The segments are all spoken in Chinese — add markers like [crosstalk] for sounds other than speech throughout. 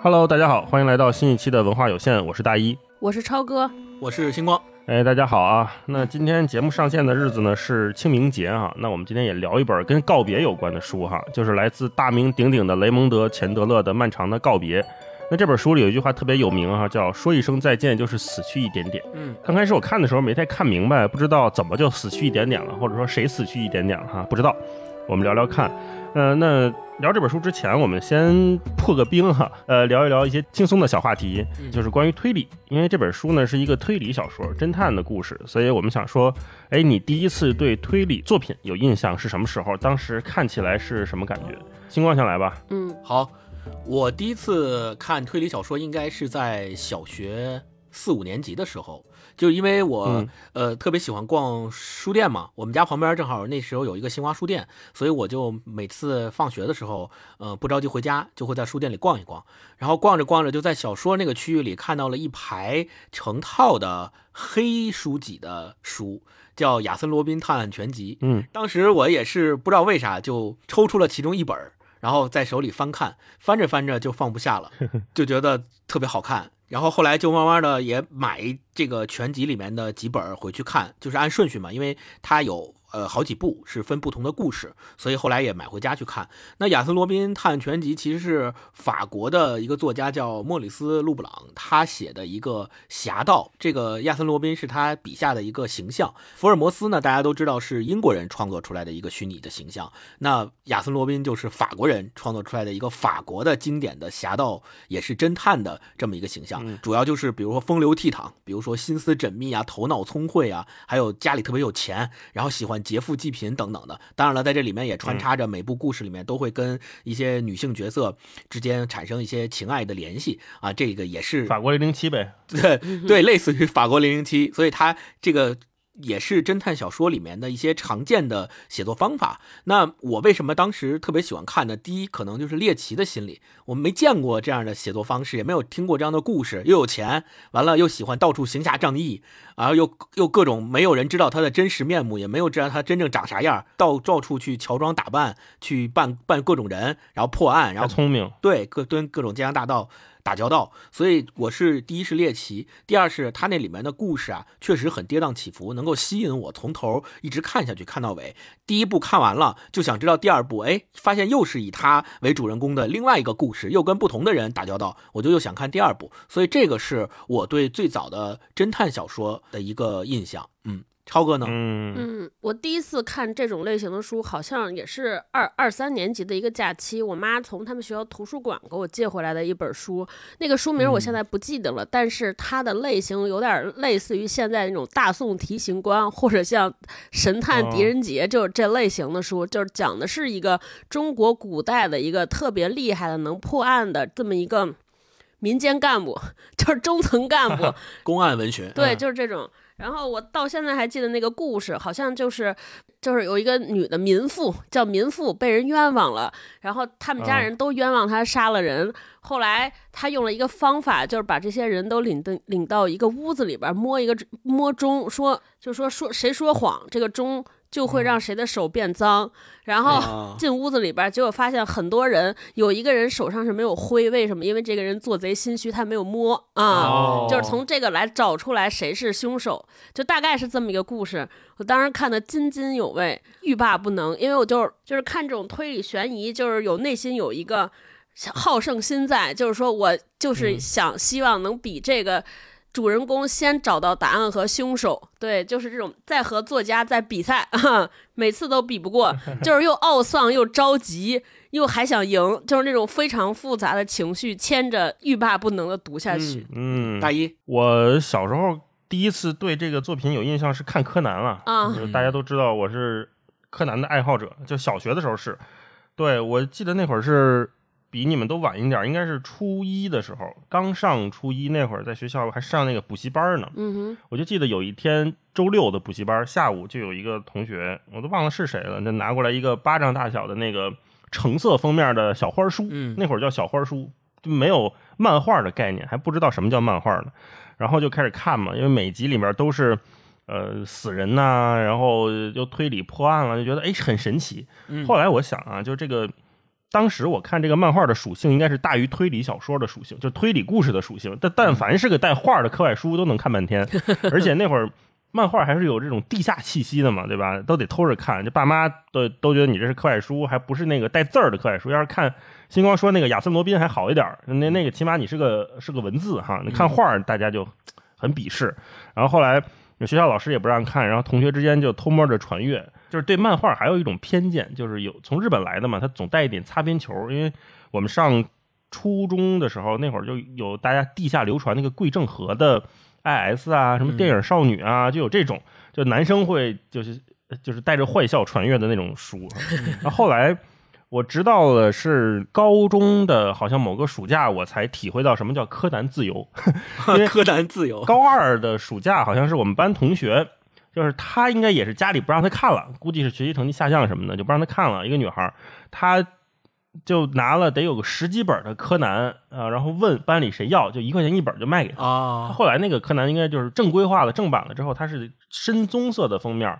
Hello，大家好，欢迎来到新一期的文化有限，我是大一，我是超哥，我是星光。哎，大家好啊！那今天节目上线的日子呢是清明节哈，那我们今天也聊一本跟告别有关的书哈，就是来自大名鼎鼎的雷蒙德·钱德勒的《漫长的告别》。那这本书里有一句话特别有名哈，叫“说一声再见就是死去一点点”。嗯，刚开始我看的时候没太看明白，不知道怎么就死去一点点了，或者说谁死去一点点了哈，不知道。我们聊聊看。呃，那聊这本书之前，我们先破个冰哈，呃，聊一聊一些轻松的小话题，就是关于推理。因为这本书呢是一个推理小说，侦探的故事，所以我们想说，哎，你第一次对推理作品有印象是什么时候？当时看起来是什么感觉？星光先来吧。嗯，好，我第一次看推理小说应该是在小学四五年级的时候。就因为我、嗯呃特别喜欢逛书店嘛，我们家旁边正好那时候有一个新华书店，所以我就每次放学的时候，呃不着急回家，就会在书店里逛一逛。然后逛着逛着，就在小说那个区域里看到了一排成套的黑书籍的书，叫《亚森罗宾探案全集》。嗯，当时我也是不知道为啥就抽出了其中一本，然后在手里翻看，翻着翻着就放不下了，[laughs] 就觉得特别好看。然后后来就慢慢的也买这个全集里面的几本回去看，就是按顺序嘛，因为它有呃好几部是分不同的故事，所以后来也买回家去看。那《亚森罗宾探案全集》其实是法国的一个作家叫莫里斯·路布朗他写的一个侠盗，这个亚森罗宾是他笔下的一个形象。福尔摩斯呢，大家都知道是英国人创作出来的一个虚拟的形象，那亚森罗宾就是法国人创作出来的一个法国的经典的侠盗，也是侦探的这么一个形象。主要就是比如说风流倜傥，比如说心思缜密啊，头脑聪慧啊，还有家里特别有钱，然后喜欢劫富济贫等等的。当然了，在这里面也穿插着每部故事里面都会跟一些女性角色之间产生一些情爱的联系啊，这个也是法国零零七呗。[laughs] 对对，类似于法国零零七，所以它这个也是侦探小说里面的一些常见的写作方法。那我为什么当时特别喜欢看呢？第一，可能就是猎奇的心理，我没见过这样的写作方式，也没有听过这样的故事，又有钱，完了又喜欢到处行侠仗义，然后又又各种没有人知道他的真实面目，也没有知道他真正长啥样，到到处去乔装打扮，去扮扮各种人，然后破案，然后聪明，对，各蹲各种奸商大盗打交道，所以我是第一是猎奇，第二是他那里面的故事啊，确实很跌宕起伏，能够吸引我从头一直看下去，看到尾。第一部看完了，就想知道第二部，哎，发现又是以他为主人公的另外一个故事，又跟不同的人打交道，我就又想看第二部。所以这个是我对最早的侦探小说的一个印象。嗯，超哥呢？嗯嗯，我第一次看这种类型的书，好像也是二二三年级的一个假期，我妈从他们学校图书馆给我借回来的一本书。那个书名我现在不记得了，但是它的类型有点类似于现在那种大宋提刑官，或者像神探狄仁杰，就是这类型的书，就是讲的是一个中国古代的一个特别厉害的能破案的这么一个民间干部，[laughs] 就是中层干部。[laughs] 公案文学。对，嗯就是这种。然后我到现在还记得那个故事，好像就是就是有一个女的民妇叫民妇被人冤枉了，然后他们家啊。人都冤枉她杀了人。后来她用了一个方法，就是把这些人都领的领到一个屋子里边摸一个摸钟，说就说说谁说谎，这个钟就会让谁的手变脏。然后啊进屋子里边，结果发现很多人有一个人手上是没有灰，为什么？因为这个人做贼心虚，他没有摸啊。哦就是从这个来找出来谁是凶手，就大概是这么一个故事。我当时看的津津有味，欲罢不能，因为我就是就是看这种推理悬疑，就是有内心有一个好胜心在，就是说我就是想希望能比这个。主人公先找到答案和凶手，对，就是这种在和作家在比赛，[laughs] 每次都比不过，[laughs] 就是又懊丧又着急，又还想赢，就是那种非常复杂的情绪牵着欲罢不能的读下去。嗯，大一，我小时候第一次对这个作品有印象是看柯南了啊就是大家都知道我是柯南的爱好者，就小学的时候是，对我记得那会儿是比你们都晚一点，应该是初一的时候，刚上初一那会儿，在学校还上那个补习班呢。嗯哼，我就记得有一天周六的补习班下午，就有一个同学，我都忘了是谁了，就拿过来一个巴掌大小的那个橙色封面的小花书，嗯那会儿叫小花书，就没有漫画的概念，还不知道什么叫漫画呢。然后就开始看嘛，因为每集里面都是呃死人呐、然后又推理破案了，就觉得哎很神奇。嗯后来我想啊，就这个当时我看这个漫画的属性应该是大于推理小说的属性，就推理故事的属性。但但凡是个带画的课外书，都能看半天。[laughs] 而且那会儿漫画还是有这种地下气息的嘛，对吧？都得偷着看，就爸妈都都觉得你这是课外书，还不是那个带字儿的课外书。要是看星光说那个亚森罗宾还好一点，那那个起码你是个是个文字哈，你看画儿大家就很鄙视。然后后来学校老师也不让看，然后同学之间就偷摸着传阅。就是对漫画还有一种偏见，就是有从日本来的嘛，他总带一点擦边球。因为我们上初中的时候，那会儿就有大家地下流传那个桂正和的 IS 啊，什么电影少女啊，就有这种，就男生会就是就是带着坏笑传阅的那种书。然后后来我知道了是高中的，好像某个暑假我才体会到什么叫柯南自由。[laughs] 因为 [laughs] 柯南自由，高二的暑假好像是我们班同学。就是他应该也是家里不让他看了，估计是学习成绩下降什么的，就不让他看了。一个女孩，她就拿了得有个十几本的柯南啊，然后问班里谁要，就一块钱一本就卖给他。啊，后来那个柯南应该就是正规化的正版了之后，它是深棕色的封面，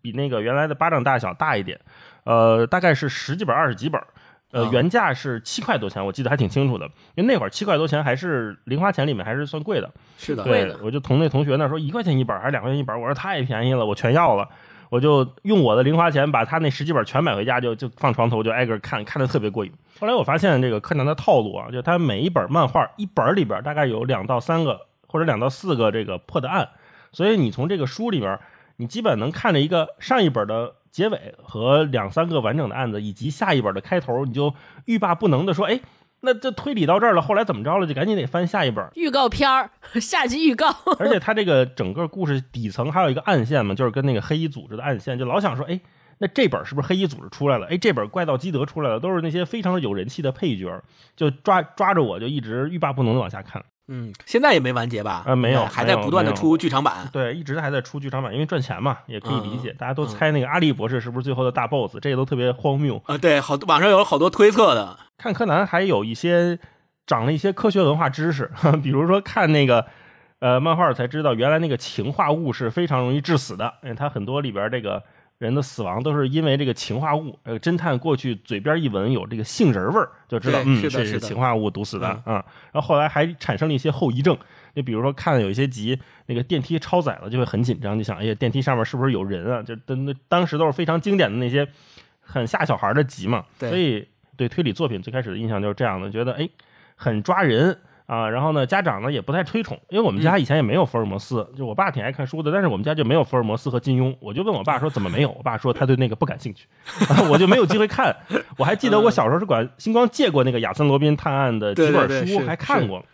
比那个原来的巴掌大小大一点，呃，大概是十几本、二十几本。呃，原价是七块多钱，我记得还挺清楚的，因为那会儿七块多钱还是零花钱里面还是算贵的。是的，对，我就同那同学那说一块钱一本还是两块钱一本，我说太便宜了，我全要了，我就用我的零花钱把他那十几本全买回家，就就放床头就挨个看，看的特别过瘾。后来我发现这个柯南的套路啊，就他每一本漫画一本里边大概有两到三个或者两到四个这个破的案，所以你从这个书里边，你基本能看着一个上一本的。结尾和两三个完整的案子，以及下一本的开头，你就欲罢不能的说：“哎，那这推理到这儿了，后来怎么着了？就赶紧得翻下一本预告片儿，[laughs] 下集预告。而且他这个整个故事底层还有一个暗线嘛，就是跟那个黑衣组织的暗线，就老想说：哎，那这本是不是黑衣组织出来了？哎，这本怪盗基德出来了，都是那些非常有人气的配角，就抓抓着我就一直欲罢不能的往下看。嗯，现在也没完结吧？啊，没有，还在不断的出剧场版。对，一直还在出剧场版，因为赚钱嘛，也可以理解。大家都猜那个阿笠博士是不是最后的大 boss，这个都特别荒谬啊。对，好，网上有好多推测的。看柯南还有一些长了一些科学文化知识，[laughs] 比如说看那个呃漫画才知道，原来那个氰化物是非常容易致死的，因为它很多里边这个。人的死亡都是因为这个氰化物。呃，侦探过去嘴边一闻有这个杏仁味儿，就知道嗯这是氰化物毒死的啊。然后后来还产生了一些后遗症，就比如说看有一些集那个电梯超载了，就会很紧张，就想哎呀电梯上面是不是有人啊？就那当时都是非常经典的那些很吓小孩的集嘛。所以对推理作品最开始的印象就是这样的，觉得哎很抓人。啊，然后呢，家长呢也不太推崇，因为我们家以前也没有福尔摩斯，就我爸挺爱看书的，但是我们家就没有福尔摩斯和金庸，我就问我爸说怎么没有，我爸说他对那个不感兴趣，[laughs] 我就没有机会看。我还记得我小时候是管星光借过那个亚森罗宾探案的几本书，还看过。对，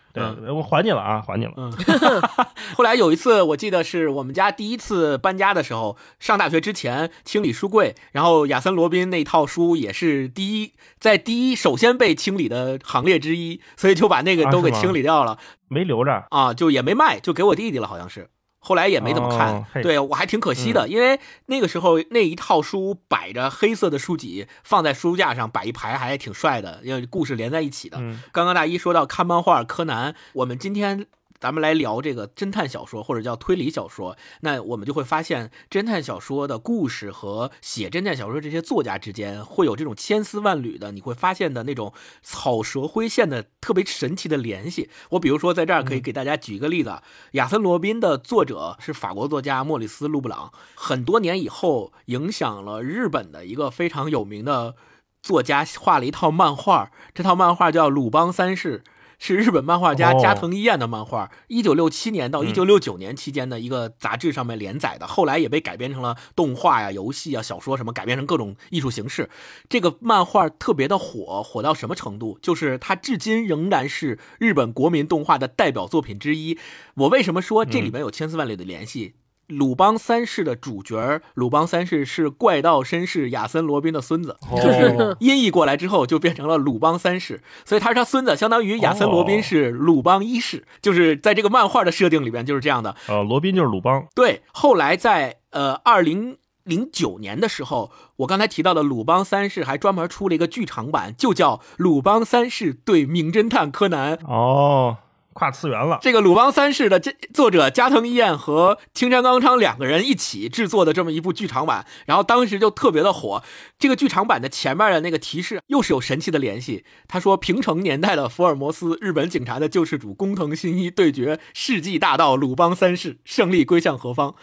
我还你了啊，还你了。嗯，[laughs] 后来有一次，我记得是我们家第一次搬家的时候，上大学之前清理书柜，然后亚森罗宾那套书也是第一，在第一首先被清理的行列之一，所以就把那个都给清理掉了，没留着啊，就也没卖，就给我弟弟了，好像是。后来也没怎么看，对我还挺可惜的，因为那个时候那一套书摆着黑色的书籍放在书架上摆一排还挺帅的，因为故事连在一起的。刚刚大一说到看漫画柯南，我们今天。咱们来聊这个侦探小说或者叫推理小说，那我们就会发现，侦探小说的故事和写侦探小说这些作家之间会有这种千丝万缕的，你会发现的那种草蛇灰线的特别神奇的联系。我比如说在这儿可以给大家举一个例子，《亚森罗宾》的作者是法国作家莫里斯·路布朗，很多年以后影响了日本的一个非常有名的作家，画了一套漫画，这套漫画叫《鲁邦三世》。是日本漫画家加藤一彦的漫画，一九六七年到一九六九年期间的一个杂志上面连载的，后来也被改编成了动画呀、游戏啊、小说什么，改编成各种艺术形式。这个漫画特别的火，火到什么程度？就是它至今仍然是日本国民动画的代表作品之一。我为什么说这里面有千丝万缕的联系？鲁邦三世的主角鲁邦三世是怪盗绅士亚森罗宾的孙子，就是音译过来之后就变成了鲁邦三世，所以他是他孙子，相当于亚森罗宾是鲁邦一世，就是在这个漫画的设定里边就是这样的。呃，罗宾就是鲁邦。对，后来在呃二零零九年的时候，我刚才提到的鲁邦三世还专门出了一个剧场版，就叫《鲁邦三世对名侦探柯南》。哦。跨次元了。这个《鲁邦三世》的这作者加藤一彦和青山刚昌两个人一起制作的这么一部剧场版，然后当时就特别的火。这个剧场版的前面的那个提示又是有神奇的联系。他说，平成年代的福尔摩斯，日本警察的救世主工藤新一对决世纪大盗鲁邦三世，胜利归向何方？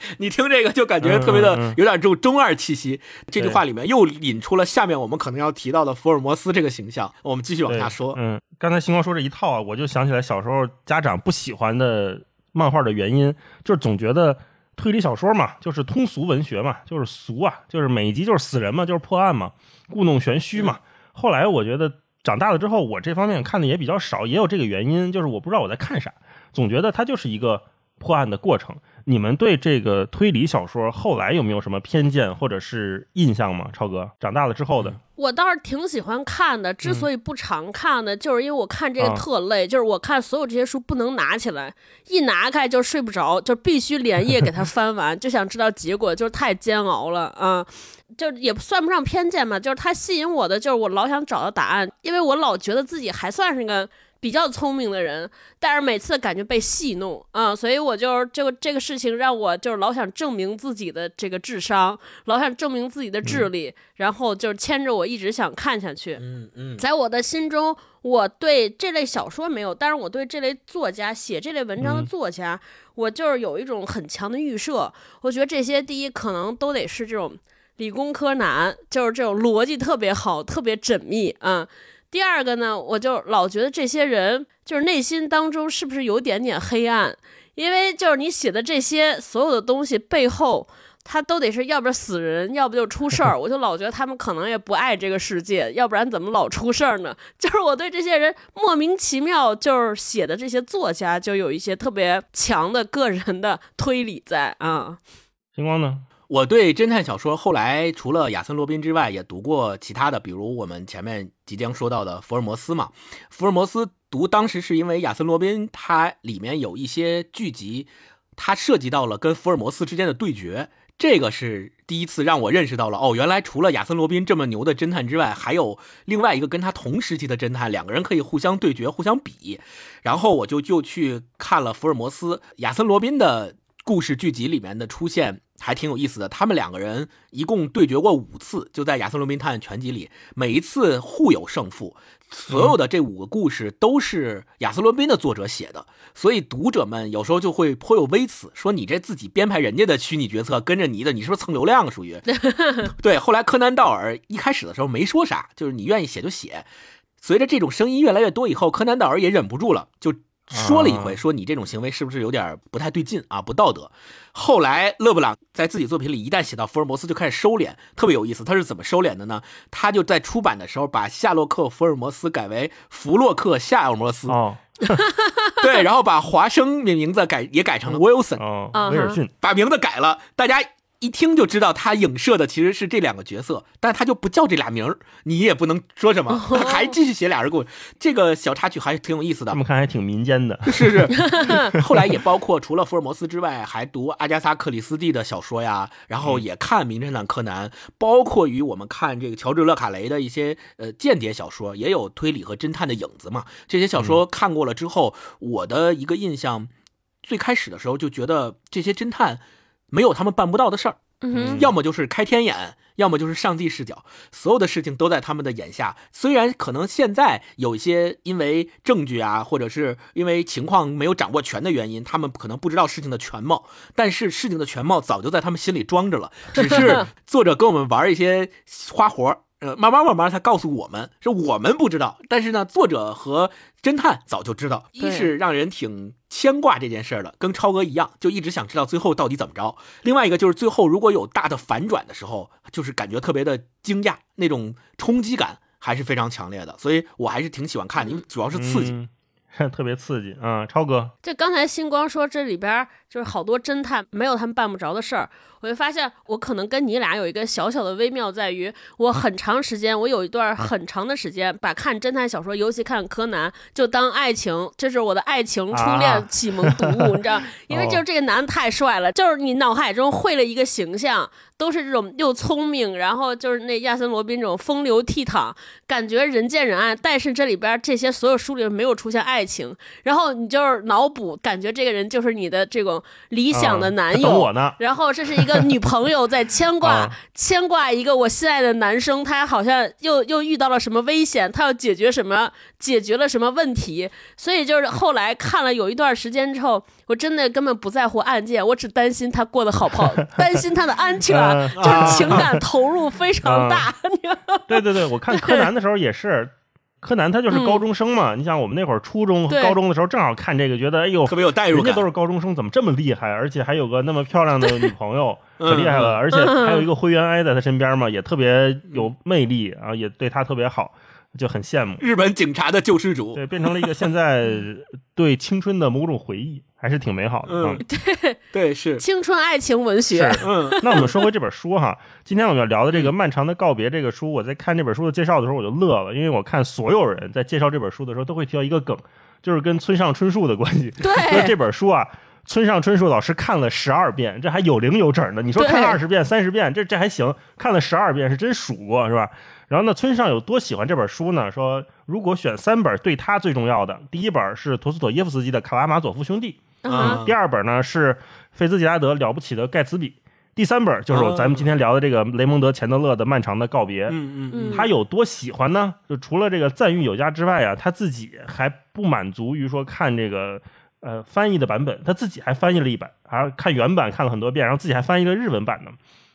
[laughs] 你听这个就感觉特别的有点这种中二气息。这句话里面又引出了下面我们可能要提到的福尔摩斯这个形象。我们继续往下说。嗯，刚才星光说这一套啊，我就想起来小时候家长不喜欢的漫画的原因，就是总觉得推理小说嘛，就是通俗文学嘛，就是俗啊，就是每一集就是死人嘛，就是破案嘛，故弄玄虚嘛。后来我觉得长大了之后，我这方面看的也比较少，也有这个原因，就是我不知道我在看啥，总觉得它就是一个破案的过程。你们对这个推理小说后来有没有什么偏见或者是印象吗？超哥，长大了之后的，我倒是挺喜欢看的。之所以不常看呢，就是因为我看这个特累，就是我看所有这些书不能拿起来，一拿开就睡不着，就必须连夜给它翻完，[laughs] 就想知道结果，就是太煎熬了啊！就也算不上偏见吧，就是它吸引我的，就是我老想找到答案，因为我老觉得自己还算是个。比较聪明的人，但是每次感觉被戏弄啊，所以我就这个这个事情让我就是老想证明自己的这个智商，老想证明自己的智力，然后就是牵着我一直想看下去。嗯嗯，在我的心中，我对这类小说没有，但是我对这类作家写这类文章的作家，我就是有一种很强的预设。我觉得这些第一可能都得是这种理工科男，就是这种逻辑特别好、特别缜密啊。第二个呢，我就老觉得这些人就是内心当中是不是有点点黑暗？因为就是你写的这些所有的东西背后，他都得是要不死人，要不就出事儿。[laughs] 我就老觉得他们可能也不爱这个世界，要不然怎么老出事儿呢？[laughs] 就是我对这些人莫名其妙，就是写的这些作家就有一些特别强的个人的推理在啊。星光呢？我对侦探小说后来除了亚森罗宾之外，也读过其他的，比如我们前面即将说到的福尔摩斯嘛。福尔摩斯读当时是因为亚森罗宾它里面有一些剧集，它涉及到了跟福尔摩斯之间的对决，这个是第一次让我认识到了哦，原来除了亚森罗宾这么牛的侦探之外，还有另外一个跟他同时期的侦探，两个人可以互相对决、互相比。然后我就就去看了福尔摩斯、亚森罗宾的故事剧集里面的出现。还挺有意思的，他们两个人一共对决过五次，就在《亚瑟·罗宾探案全集》里，每一次互有胜负。所有的这五个故事都是亚瑟·罗宾的作者写的，所以读者们有时候就会颇有微词，说你这自己编排人家的虚拟角色，跟着你的，你是不是蹭流量？属于 [laughs] 对。后来柯南道尔一开始的时候没说啥，就是你愿意写就写。随着这种声音越来越多以后，柯南道尔也忍不住了，就。说了一回，说你这种行为是不是有点不太对劲啊？不道德。后来勒布朗在自己作品里一旦写到福尔摩斯，就开始收敛，特别有意思。他是怎么收敛的呢？他就在出版的时候把夏洛克·福尔摩斯改为弗洛克·夏尔摩斯。哦，对，然后把华生的名字改也改成了 Wilson。哦，威尔逊，把名字改了，大家。一听就知道他影射的其实是这两个角色，但他就不叫这俩名儿，你也不能说什么，他还继续写俩人故事。这个小插曲还挺有意思的。这么看还挺民间的，是是。[laughs] 后来也包括除了福尔摩斯之外，还读阿加莎克里斯蒂的小说呀，然后也看名侦探柯南，包括于我们看这个乔治勒卡雷的一些呃间谍小说，也有推理和侦探的影子嘛。这些小说看过了之后，我的一个印象，最开始的时候就觉得这些侦探。没有他们办不到的事儿，要么就是开天眼，要么就是上帝视角，所有的事情都在他们的眼下。虽然可能现在有一些因为证据啊，或者是因为情况没有掌握全的原因，他们可能不知道事情的全貌，但是事情的全貌早就在他们心里装着了，只是作者跟我们玩一些花活呃，慢慢慢慢，他告诉我们是我们不知道，但是呢，作者和侦探早就知道。一是让人挺牵挂这件事儿的，跟超哥一样，就一直想知道最后到底怎么着。另外一个就是最后如果有大的反转的时候，就是感觉特别的惊讶，那种冲击感还是非常强烈的。所以我还是挺喜欢看的，因为主要是刺激。特别刺激啊，超哥！就刚才星光说这里边就是好多侦探没有他们办不着的事儿，我就发现我可能跟你俩有一个小小的微妙，在于我很长时间，我有一段很长的时间把看侦探小说，尤其看柯南，就当爱情，这是我的爱情初恋启蒙读物，你知道？[laughs] 因为就是这个男的太帅了，就是你脑海中绘了一个形象。都是这种又聪明，然后就是那亚森罗宾这种风流倜傥，感觉人见人爱。但是这里边这些所有书里没有出现爱情，然后你就是脑补，感觉这个人就是你的这种理想的男友。等 [laughs] 我呢。然后这是一个女朋友在牵挂 [laughs] 啊牵挂一个我心爱的男生，他好像又又遇到了什么危险，他要解决什么，解决了什么问题，所以就是后来看了有一段时间之后，我真的根本不在乎案件，我只担心他过得好不好，担心他的安全，嗯就是情感投入非常大。对对对，我看柯南的时候也是，柯南他就是高中生嘛。你想我们那会儿初中、高中的时候，正好看这个，觉得哎呦特，别有代入感人家都。是高中生，怎么这么厉害？而且还有个那么漂亮的女朋友，[laughs] 可厉害了。而且还有一个灰原哀在他身边嘛，也特别有魅力啊，也对他特别好，就很羡慕。日本警察的救世主，对，变成了一个现在对青春的某种回忆，还是挺美好的。嗯对对，是，青春爱情文学，是嗯那我们说回这本书哈，今天我们要聊的这个《漫长的告别》这个书，我在看这本书的介绍的时候我就乐了，因为我看所有人在介绍这本书的时候都会提到一个梗，就是跟村上春树的关系。就是对这本书啊，村上春树老师看了十二遍，这还有零有整的。你说看了二十遍、三十遍，这这还行，看了十二遍是真数过是吧？然后呢，村上有多喜欢这本书呢？说如果选三本对他最重要的，第一本是陀思妥耶夫斯基的《卡拉马佐夫兄弟》，嗯啊第二本呢是费兹杰拉德了不起的盖茨比，第三本就是咱们今天聊的这个雷蒙德钱德勒的《漫长的告别》。嗯嗯嗯，他有多喜欢呢？就除了这个赞誉有加之外啊，他自己还不满足于说看这个呃翻译的版本，他自己还翻译了一版，还看原版看了很多遍，然后自己还翻译了日文版呢。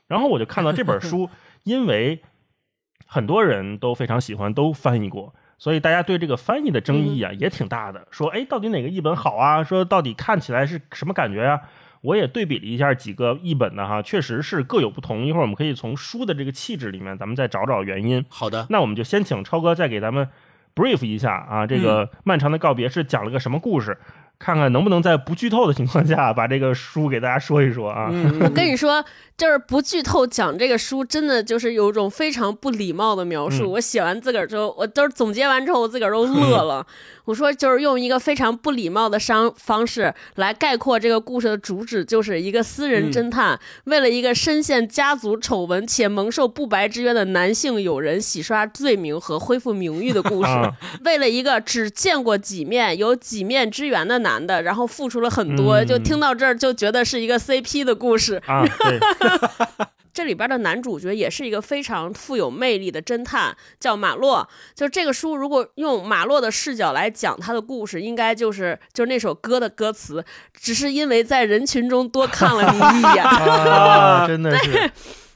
然后我就看到这本书，[laughs] 因为很多人都非常喜欢，都翻译过，所以大家对这个翻译的争议啊也挺大的。说，哎，到底哪个译本好啊？说到底看起来是什么感觉呀、我也对比了一下几个译本的哈，确实是各有不同。一会儿我们可以从书的这个气质里面，咱们再找找原因。好的，那我们就先请超哥再给咱们 brief 一下啊，这个漫长的告别是讲了个什么故事？看看能不能在不剧透的情况下把这个书给大家说一说啊。嗯，我跟你说，就是不剧透讲这个书，真的就是有一种非常不礼貌的描述。嗯我写完自个儿之后，我都是总结完之后，我自个儿都乐了。[laughs] 我说，就是用一个非常不礼貌的商方式来概括这个故事的主旨，就是一个私人侦探、为了一个深陷家族丑闻且蒙受不白之冤的男性友人洗刷罪名和恢复名誉的故事。啊为了一个只见过几面、有几面之缘的男的，然后付出了很多，嗯就听到这儿就觉得是一个 CP 的故事。啊，对，[laughs] 这里边的男主角也是一个非常富有魅力的侦探，叫马洛。就这个书，如果用马洛的视角来讲他的故事，应该就是就是那首歌的歌词，只是因为在人群中多看了你一眼。[laughs] 啊，真的是，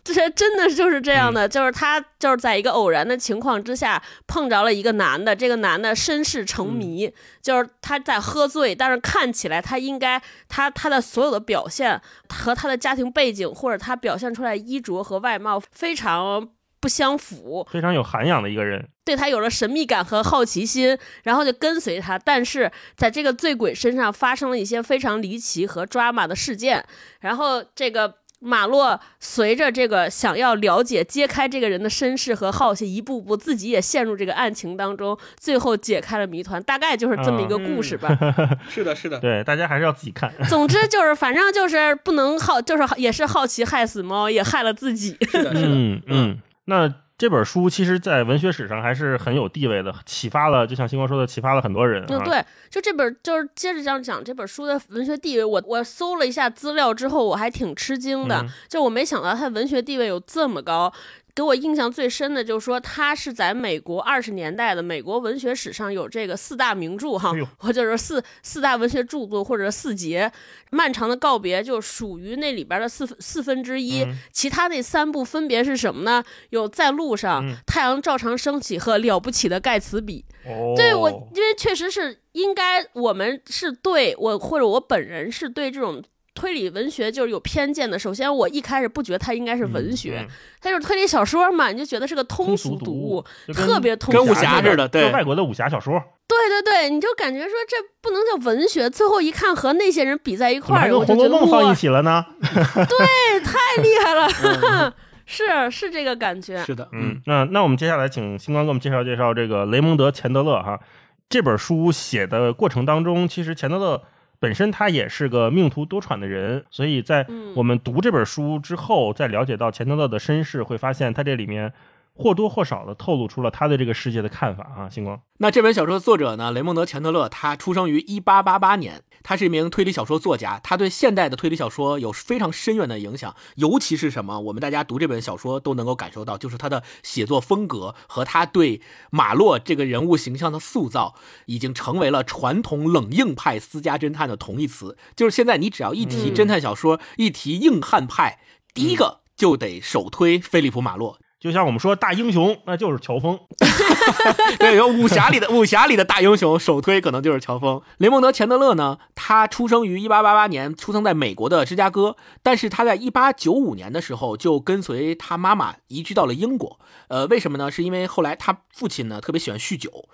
这是真的就是这样的，就是他就是在一个偶然的情况之下碰着了一个男的，这个男的身世成谜，就是他在喝醉，但是看起来他应该他他的所有的表现和他的家庭背景或者他表现出来衣着和外貌非常不相符，非常有涵养的一个人。对他有了神秘感和好奇心，然后就跟随他。但是在这个醉鬼身上发生了一些非常离奇和抓马的事件，然后这个。马洛随着这个想要了解、揭开这个人的身世和好奇，一步步自己也陷入这个案情当中，最后解开了谜团。大概就是这么一个故事吧。[laughs] 是的，是的，对，大家还是要自己看。总之就是，反正就是不能好，就是也是好奇害死猫，也害了自己。[laughs] 是的，是的，嗯嗯，那这本书其实，在文学史上还是很有地位的，启发了，就像星光说的，启发了很多人、啊。嗯，对，就这本就是接着这样讲这本书的文学地位，我我搜了一下资料之后，我还挺吃惊的，嗯就我没想到它文学地位有这么高。给我印象最深的就是说，他是在美国二十年代的美国文学史上有这个四大名著哈哎呦，或者是四四大文学著作或者四杰，《漫长的告别》就属于那里边的四分四分之一，嗯其他那三部分别是什么呢？有《在路上》嗯太阳照常升起》和《了不起的盖茨比》。哦，对我，因为确实是应该，我们是对我或者我本人是对这种推理文学就是有偏见的。首先，我一开始不觉得它应该是文学，嗯它就是推理小说嘛，你就觉得是个通通俗读物，特别通俗跟武侠似的对就外国的武侠小说，对对对，你就感觉说这不能叫文学，最后一看和那些人比在一怎么还块儿，跟《红楼梦》我就觉得哇放一起了呢？[laughs] 对，太厉害了，[laughs] 是是这个感觉。是的，嗯，那那我们接下来请星光给我们介绍介绍这个雷蒙德·钱德勒哈。这本书写的过程当中，其实钱德勒本身他也是个命途多舛的人，所以在嗯我们读这本书之后，再了解到钱德勒的身世，会发现他这里面或多或少的透露出了他对这个世界的看法啊。星光，那这本小说的作者呢，雷蒙德·钱德勒，他出生于一八八八年，他是一名推理小说作家，他对现代的推理小说有非常深远的影响。尤其是什么，我们大家读这本小说都能够感受到，就是他的写作风格和他对马洛这个人物形象的塑造，已经成为了传统冷硬派私家侦探的同义词。就是现在你只要一提嗯侦探小说，一提硬汉派，第一个就得首推菲利普·马洛。就像我们说大英雄，那就是乔峰。[laughs] [laughs] 对，有武侠里的武侠里的大英雄，首推可能就是乔峰。雷蒙德·钱德勒呢，他出生于1888年，出生在美国的芝加哥，但是他在1895年的时候就跟随他妈妈移居到了英国。呃，为什么呢？是因为后来他父亲呢特别喜欢酗酒，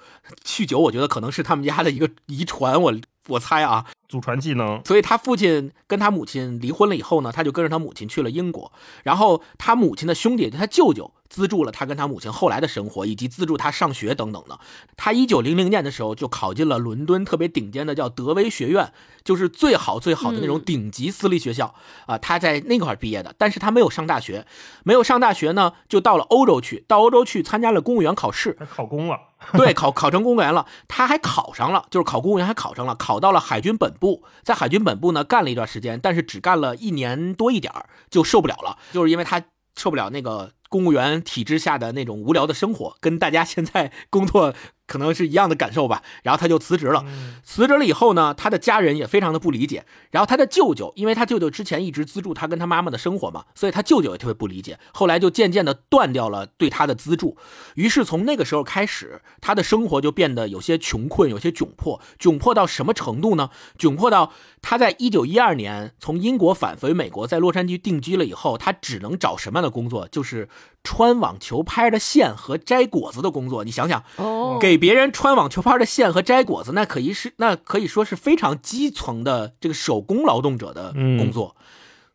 酗酒我觉得可能是他们家的一个遗传，我我猜啊，祖传技能，所以他父亲跟他母亲离婚了以后呢，他就跟着他母亲去了英国。然后他母亲的兄弟，他舅舅资助了他跟他母亲后来的生活，以及资助他上学等等的。他一九零零年的时候就考进了伦敦特别顶尖的叫德威学院，就是最好最好的那种嗯顶级私立学校啊、他在那块儿毕业的。但是他没有上大学，没有上大学呢，就到了欧洲去，到欧洲去参加了公务员考试。他考公了。[laughs] 对，考考成公务员了，他还考上了，就是考公务员还考上了，考到了海军本部，在海军本部呢干了一段时间，但是只干了一年多一点儿就受不了了，就是因为他受不了那个公务员体制下的那种无聊的生活，跟大家现在工作可能是一样的感受吧，然后他就辞职了。辞职了以后呢，他的家人也非常的不理解。然后他的舅舅，因为他舅舅之前一直资助他跟他妈妈的生活嘛，所以他舅舅也特别不理解。后来就渐渐的断掉了对他的资助。于是从那个时候开始，他的生活就变得有些穷困，有些窘迫。窘迫到什么程度呢？窘迫到他在一九一二年从英国返回美国，在洛杉矶定居了以后，他只能找什么样的工作？就是穿网球拍的线和摘果子的工作。你想想，哦，给别人穿网球拍的线和摘果子，那可以是那可以说是非常基层的这个手工劳动者的工作。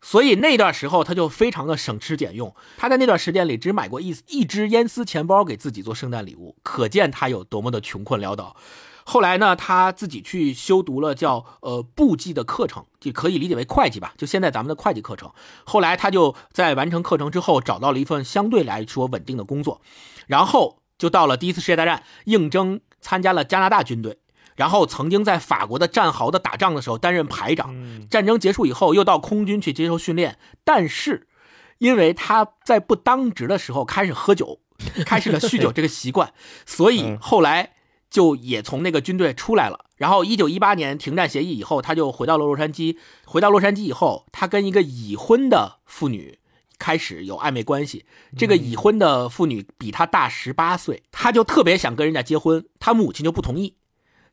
所以那段时候他就非常的省吃俭用，他在那段时间里只买过一一只烟丝钱包给自己做圣诞礼物，可见他有多么的穷困潦倒。后来呢，他自己去修读了叫呃簿记的课程，就可以理解为会计吧，就现在咱们的会计课程。后来他就在完成课程之后，找到了一份相对来说稳定的工作，然后就到了第一次世界大战，应征参加了加拿大军队，然后曾经在法国的战壕的打仗的时候担任排长。嗯，战争结束以后，又到空军去接受训练，但是因为他在不当值的时候开始喝酒，开始了酗酒这个习惯，所以嗯。后来就也从那个军队出来了。然后，一九一八年停战协议以后，他就回到了洛杉矶。回到洛杉矶以后，他跟一个已婚的妇女开始有暧昧关系。这个已婚的妇女比他大十八岁，他就特别想跟人家结婚，他母亲就不同意。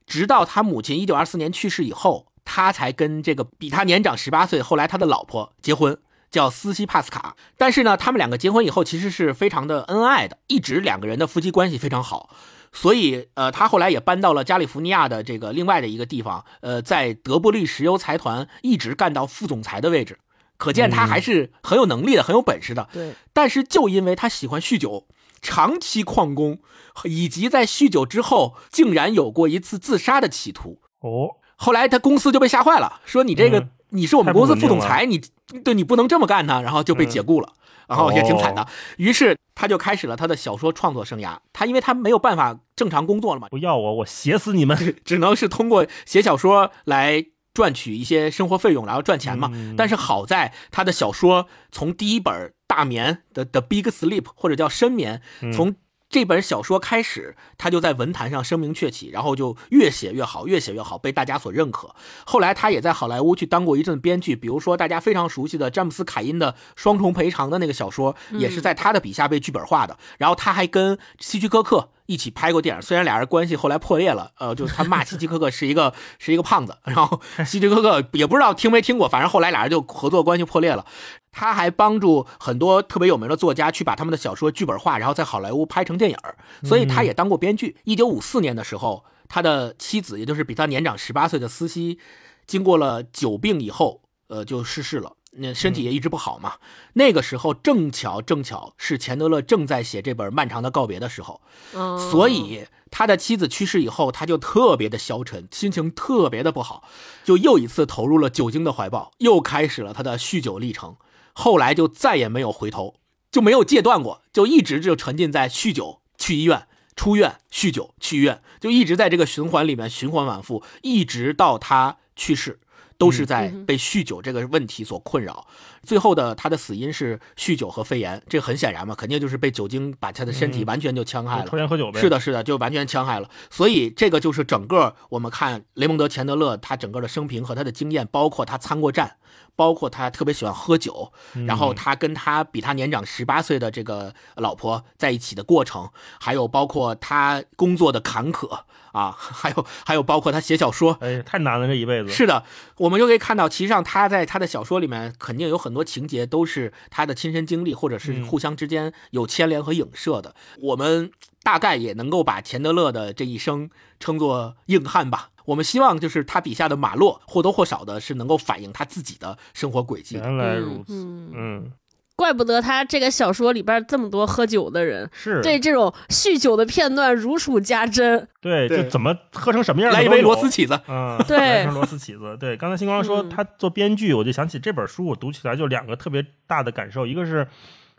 直到他母亲一九二四年去世以后，他才跟这个比他年长十八岁，后来他的老婆结婚，叫斯西帕斯卡。但是呢，他们两个结婚以后，其实是非常的恩爱的，一直两个人的夫妻关系非常好。所以，呃，他后来也搬到了加利福尼亚的这个另外的一个地方，呃，在德布利石油财团一直干到副总裁的位置，可见他还是很有能力的，很有本事的。对，但是就因为他喜欢酗酒，长期旷工，以及在酗酒之后竟然有过一次自杀的企图。哦，后来他公司就被吓坏了，说你这个、嗯你是我们公司副总裁，你对你不能这么干呢，然后就被解雇了。然后也挺惨的，哦于是他就开始了他的小说创作生涯。他因为他没有办法正常工作了嘛，不要我，我写死你们！[laughs] 只能是通过写小说来赚取一些生活费用，然后赚钱嘛。嗯但是好在他的小说从第一本《大眠》的的 Big Sleep 或者叫深眠，嗯从这本小说开始，他就在文坛上声名鹊起，然后就越写越好，越写越好，被大家所认可。后来他也在好莱坞去当过一阵编剧，比如说大家非常熟悉的詹姆斯·凯因的《双重赔偿》的那个小说，也是在他的笔下被剧本化的。然后他还跟希区柯克一起拍过电影，虽然俩人关系后来破裂了，呃，就是他骂希区柯克是一个 [laughs] 是一个胖子，然后希区柯克也不知道听没听过，反正后来俩人就合作关系破裂了。他还帮助很多特别有名的作家去把他们的小说剧本化，然后在好莱坞拍成电影所以他也当过编剧。一九五四年的时候，他的妻子，也就是比他年长十八岁的斯西，经过了久病以后，呃，就逝世了。那身体也一直不好嘛。那个时候正巧正巧是钱德勒正在写这本《漫长的告别》的时候，哦所以他的妻子去世以后，他就特别的消沉，心情特别的不好，就又一次投入了酒精的怀抱，又开始了他的酗酒历程。后来就再也没有回头，就没有戒断过，就一直就沉浸在酗酒、去医院、出院、酗酒、去医院，就一直在这个循环里面循环往复，一直到他去世。都是在被酗酒这个问题所困扰，最后的他的死因是酗酒和肺炎，这很显然嘛，肯定就是被酒精把他的身体嗯完全就戕害了。抽烟喝酒呗。是，的，是的，就完全戕害了。所以这个就是整个我们看雷蒙德·钱德勒他整个的生平和他的经验，包括他参过战，包括他特别喜欢喝酒，然后他跟他比他年长十八岁的这个老婆在一起的过程，还有包括他工作的坎坷啊，[laughs] 还有还有包括他写小说，哎，太难了，这一辈子。是的，我们就可以看到，其实上他在他的小说里面肯定有很多情节都是他的亲身经历，或者是嗯互相之间有牵连和影射的。我们大概也能够把钱德勒的这一生称作硬汉吧。我们希望就是他笔下的马洛或多或少的是能够反映他自己的生活轨迹。原来如此。嗯，嗯，怪不得他这个小说里边这么多喝酒的人，是对这种酗酒的片段如数家珍。对，就怎么喝成什么样的来一杯螺丝起子，嗯，对来成螺丝起子。对，刚才星光说嗯他做编剧，我就想起这本书，我读起来就两个特别大的感受，一个是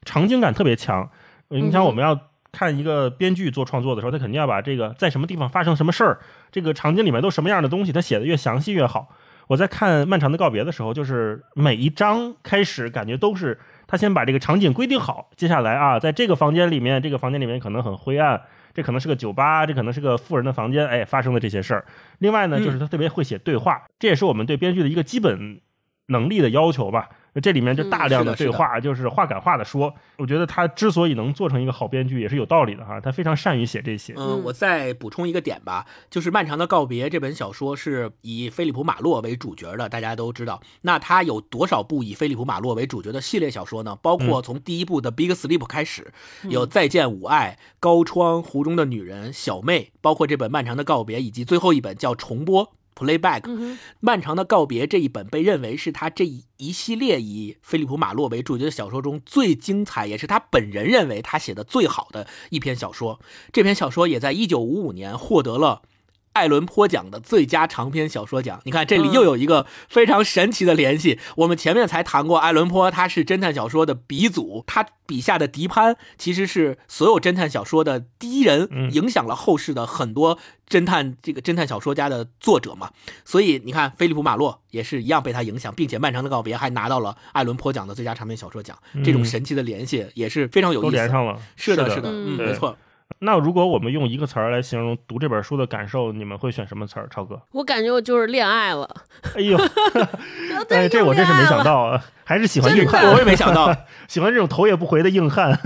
场景感特别强。你想，我们要看一个编剧做创作的时候，他肯定要把这个在什么地方发生什么事儿，这个场景里面都什么样的东西，他写的越详细越好。我在看《漫长的告别》的时候，就是每一章开始，感觉都是他先把这个场景规定好，接下来啊，在这个房间里面，这个房间里面可能很灰暗，这可能是个酒吧，这可能是个富人的房间，哎，发生的这些事儿。另外呢，嗯就是他特别会写对话，这也是我们对编剧的一个基本能力的要求吧。这里面就大量的对话，就是话赶话的说。我觉得他之所以能做成一个好编剧，也是有道理的哈。他非常善于写这些。嗯，我再补充一个点吧，就是《漫长的告别》这本小说是以菲利普·马洛为主角的，大家都知道。那他有多少部以菲利普·马洛为主角的系列小说呢？包括从第一部的《Big Sleep》开始，有《再见吾爱》、《高窗》、《湖中的女人》、《小妹》，包括这本《漫长的告别》，以及最后一本叫《重播》。Playback，嗯，漫长的告别这一本被认为是他这一一系列以菲利普·马洛为主角的小说中最精彩，也是他本人认为他写的最好的一篇小说。这篇小说也在1955年获得了艾伦坡奖的最佳长篇小说奖。你看，这里又有一个非常神奇的联系。我们前面才谈过，艾伦坡他是侦探小说的鼻祖，他笔下的迪潘其实是所有侦探小说的第一人，嗯影响了后世的很多侦探这个侦探小说家的作者嘛。所以你看，菲利普·马洛也是一样被他影响，并且《漫长的告别》还拿到了艾伦坡奖的最佳长篇小说奖。这种神奇的联系也是非常有意思。都连上了，是的，的，是的，嗯嗯，没错。那如果我们用一个词儿来形容读这本书的感受，你们会选什么词儿？超哥？我感觉我就是恋爱了。哎呦，[laughs] 哎，这我真是没想到啊，还是喜欢硬汉，我也没想到，喜欢这种头也不回的硬汉。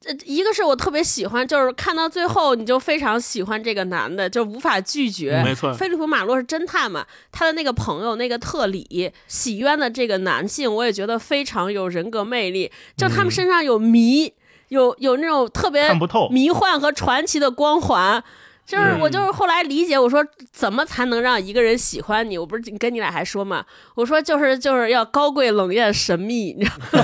这 [laughs] 一个是我特别喜欢，就是看到最后你就非常喜欢这个男的，就无法拒绝。没错。菲利普·马洛是侦探嘛，他的那个朋友那个特里洗冤的这个男性，我也觉得非常有人格魅力，就他们身上有谜，有有那种特别看不透迷幻和传奇的光环。就是嗯我就是后来理解，我说怎么才能让一个人喜欢你？我不是跟你俩还说嘛，我说就是就是要高贵冷艳神秘，你知道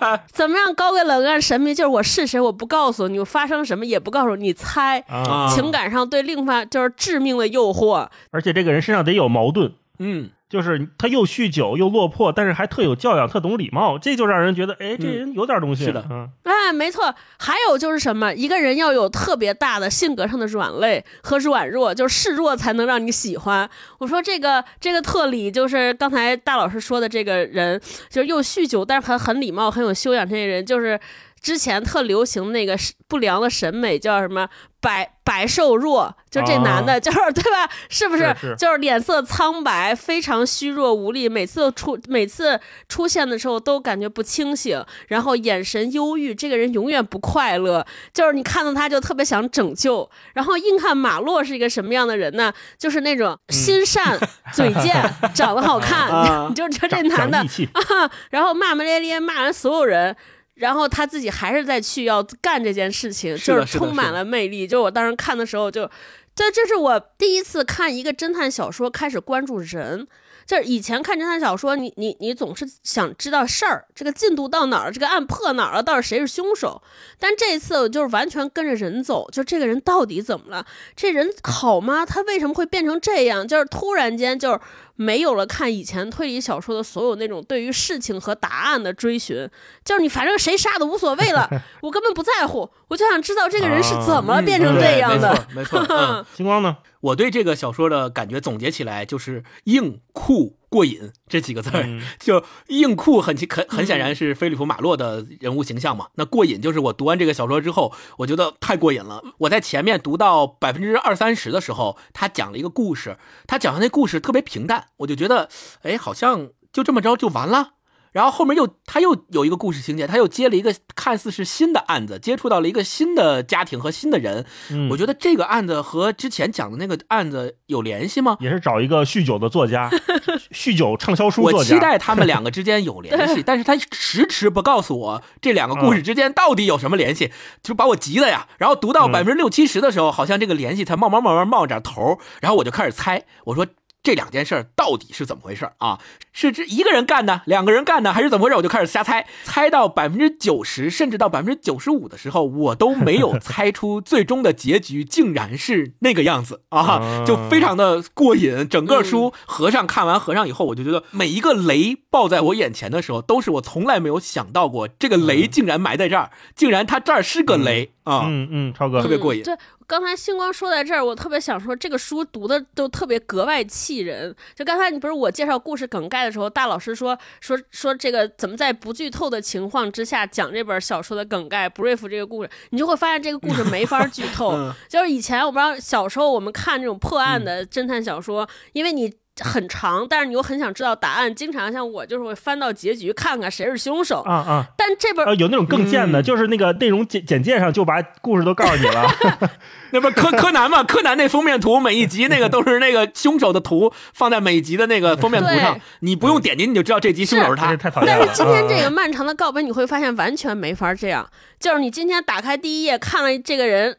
吗？[laughs] 怎么样高贵冷艳神秘？就是我是谁我不告诉你，我发生什么也不告诉你，你猜。情感上对另一半就是致命的诱惑，而且这个人身上得有矛盾，嗯，就是他又酗酒又落魄，但是还特有教养，特懂礼貌，这就让人觉得，哎，这人有点东西。是的嗯，哎，没错。还有就是什么，一个人要有特别大的性格上的软肋和软弱，就是示弱才能让你喜欢。我说这个这个特里，就是刚才大老师说的这个人，就是又酗酒，但是很很礼貌、很有修养这些人，就是。之前特流行那个不良的审美叫什么白白瘦弱，就这男的，就是对吧？是不是？就是脸色苍白，非常虚弱无力，每次出每次出现的时候都感觉不清醒，然后眼神忧郁，这个人永远不快乐。就是你看到他就特别想拯救。然后硬看马洛是一个什么样的人呢？就是那种心善、[laughs] 嘴贱、长得好看，啊你 [laughs] 就觉得这男的啊，[laughs] 然后骂骂咧咧骂完所有人，然后他自己还是在去要干这件事情，就是充满了魅力。就我当时看的时候就。这这是我第一次看一个侦探小说，开始关注人。就是以前看侦探小说，你你你总是想知道事儿，这个进度到哪儿，这个案破哪儿了，到底谁是凶手。但这一次我就是完全跟着人走，就这个人到底怎么了？这人好吗？他为什么会变成这样？就是突然间就是没有了看以前推理小说的所有那种对于事情和答案的追寻，就是你反正谁杀的无所谓了，[laughs] 我根本不在乎，我就想知道这个人是怎么嗯变成这样的。对没错，没错。嗯，[laughs] 星光呢？我对这个小说的感觉总结起来就是硬酷过瘾这几个字儿。嗯 [laughs] 就硬酷很很很显然是菲利普马洛的人物形象嘛。那过瘾就是我读完这个小说之后，我觉得太过瘾了。我在前面读到百分之二三十的时候，他讲了一个故事，他讲的那故事特别平淡，我就觉得，哎，好像就这么着就完了。然后后面又他又有一个故事情节，他又接了一个看似是新的案子，接触到了一个新的家庭和新的人。嗯我觉得这个案子和之前讲的那个案子有联系吗？也是找一个酗酒的作家，[laughs] 酗酒畅销书我作家。期待他们两个之间有联系，[laughs] 但是他迟迟不告诉我这两个故事之间到底有什么联系，就把我急的呀。然后读到嗯百分之六七十的时候，好像这个联系才慢慢慢慢冒点头，然后我就开始猜，我说。这两件事儿到底是怎么回事啊？是这一个人干的，两个人干的，还是怎么回事？我就开始瞎猜，猜到百分之九十，甚至到百分之九十五的时候，我都没有猜出最终的结局，竟然是那个样子啊！啊就非常的过瘾。整个书和尚看完和尚以后，我就觉得每一个雷爆在我眼前的时候，都是我从来没有想到过，这个雷竟然埋在这儿，竟然它这儿是个雷啊！嗯嗯，超哥特，别过瘾刚才星光说在这儿，我特别想说，这个书读的都特别格外气人。就刚才你不是我介绍故事梗概的时候，大老师说说说这个怎么在不剧透的情况之下讲这本小说的梗概，brief 这个故事，你就会发现这个故事没法剧透。嗯就是以前我不知道小时候我们看这种破案的侦探小说，因为你。很长，但是你又很想知道答案，经常像我就是会翻到结局看看谁是凶手。啊啊，但这本呃，有那种更贱的，嗯就是那个内容简简介上就把故事都告诉你了。[laughs] 那不是柯柯南吗？柯南那封面图每一集那个都是那个凶手的图放在每集的那个封面图上，你不用点进你就知道这集凶手是他是。太讨厌了。但是今天这啊个漫长的告白，你会发现完全没法这样。就是你今天打开第一页，看了这个人，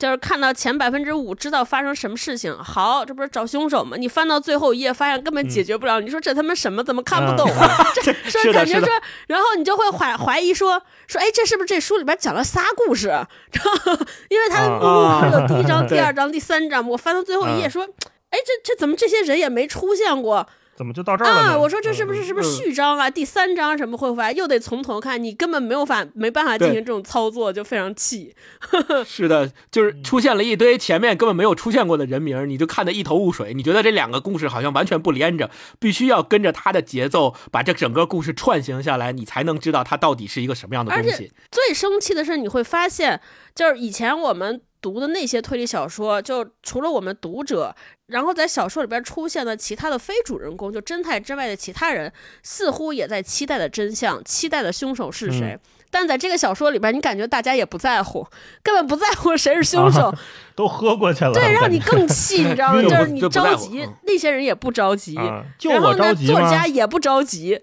就是看到前百分之五，知道发生什么事情。好，这不是找凶手吗？你翻到最后一页，发现根本解决不了。你说这他妈什么？怎么看不懂啊？[laughs] 这说感觉说，然后你就会怀怀疑说说，哎，这是不是这书里边讲了仨故事？[laughs] 然后因为他的目录不是有第一章、[laughs] 啊第二章、第三章，我翻到最后一页嗯说，哎，这这怎么这些人也没出现过？怎么就到这儿了？啊！我说这是不是是不是嗯序章啊？第三章什么会发？又得从头看，你根本没有法没办法进行这种操作，就非常气。[laughs] 是的，就是出现了一堆前面根本没有出现过的人名，你就看得一头雾水。你觉得这两个故事好像完全不连着，必须要跟着他的节奏把这整个故事串行下来，你才能知道它到底是一个什么样的而且东西。最生气的是，你会发现，就是以前我们读的那些推理小说，就除了我们读者，然后在小说里边出现的其他的非主人公，就侦探之外的其他人，似乎也在期待的真相，期待的凶手是谁。但在这个小说里边，你感觉大家也不在乎，根本不在乎谁是凶手，都喝过去了，对，让你更气，你知道吗？[laughs] 就是你着急嗯，那些人也不着急。啊，就然后呢，我着急作家？也不着急，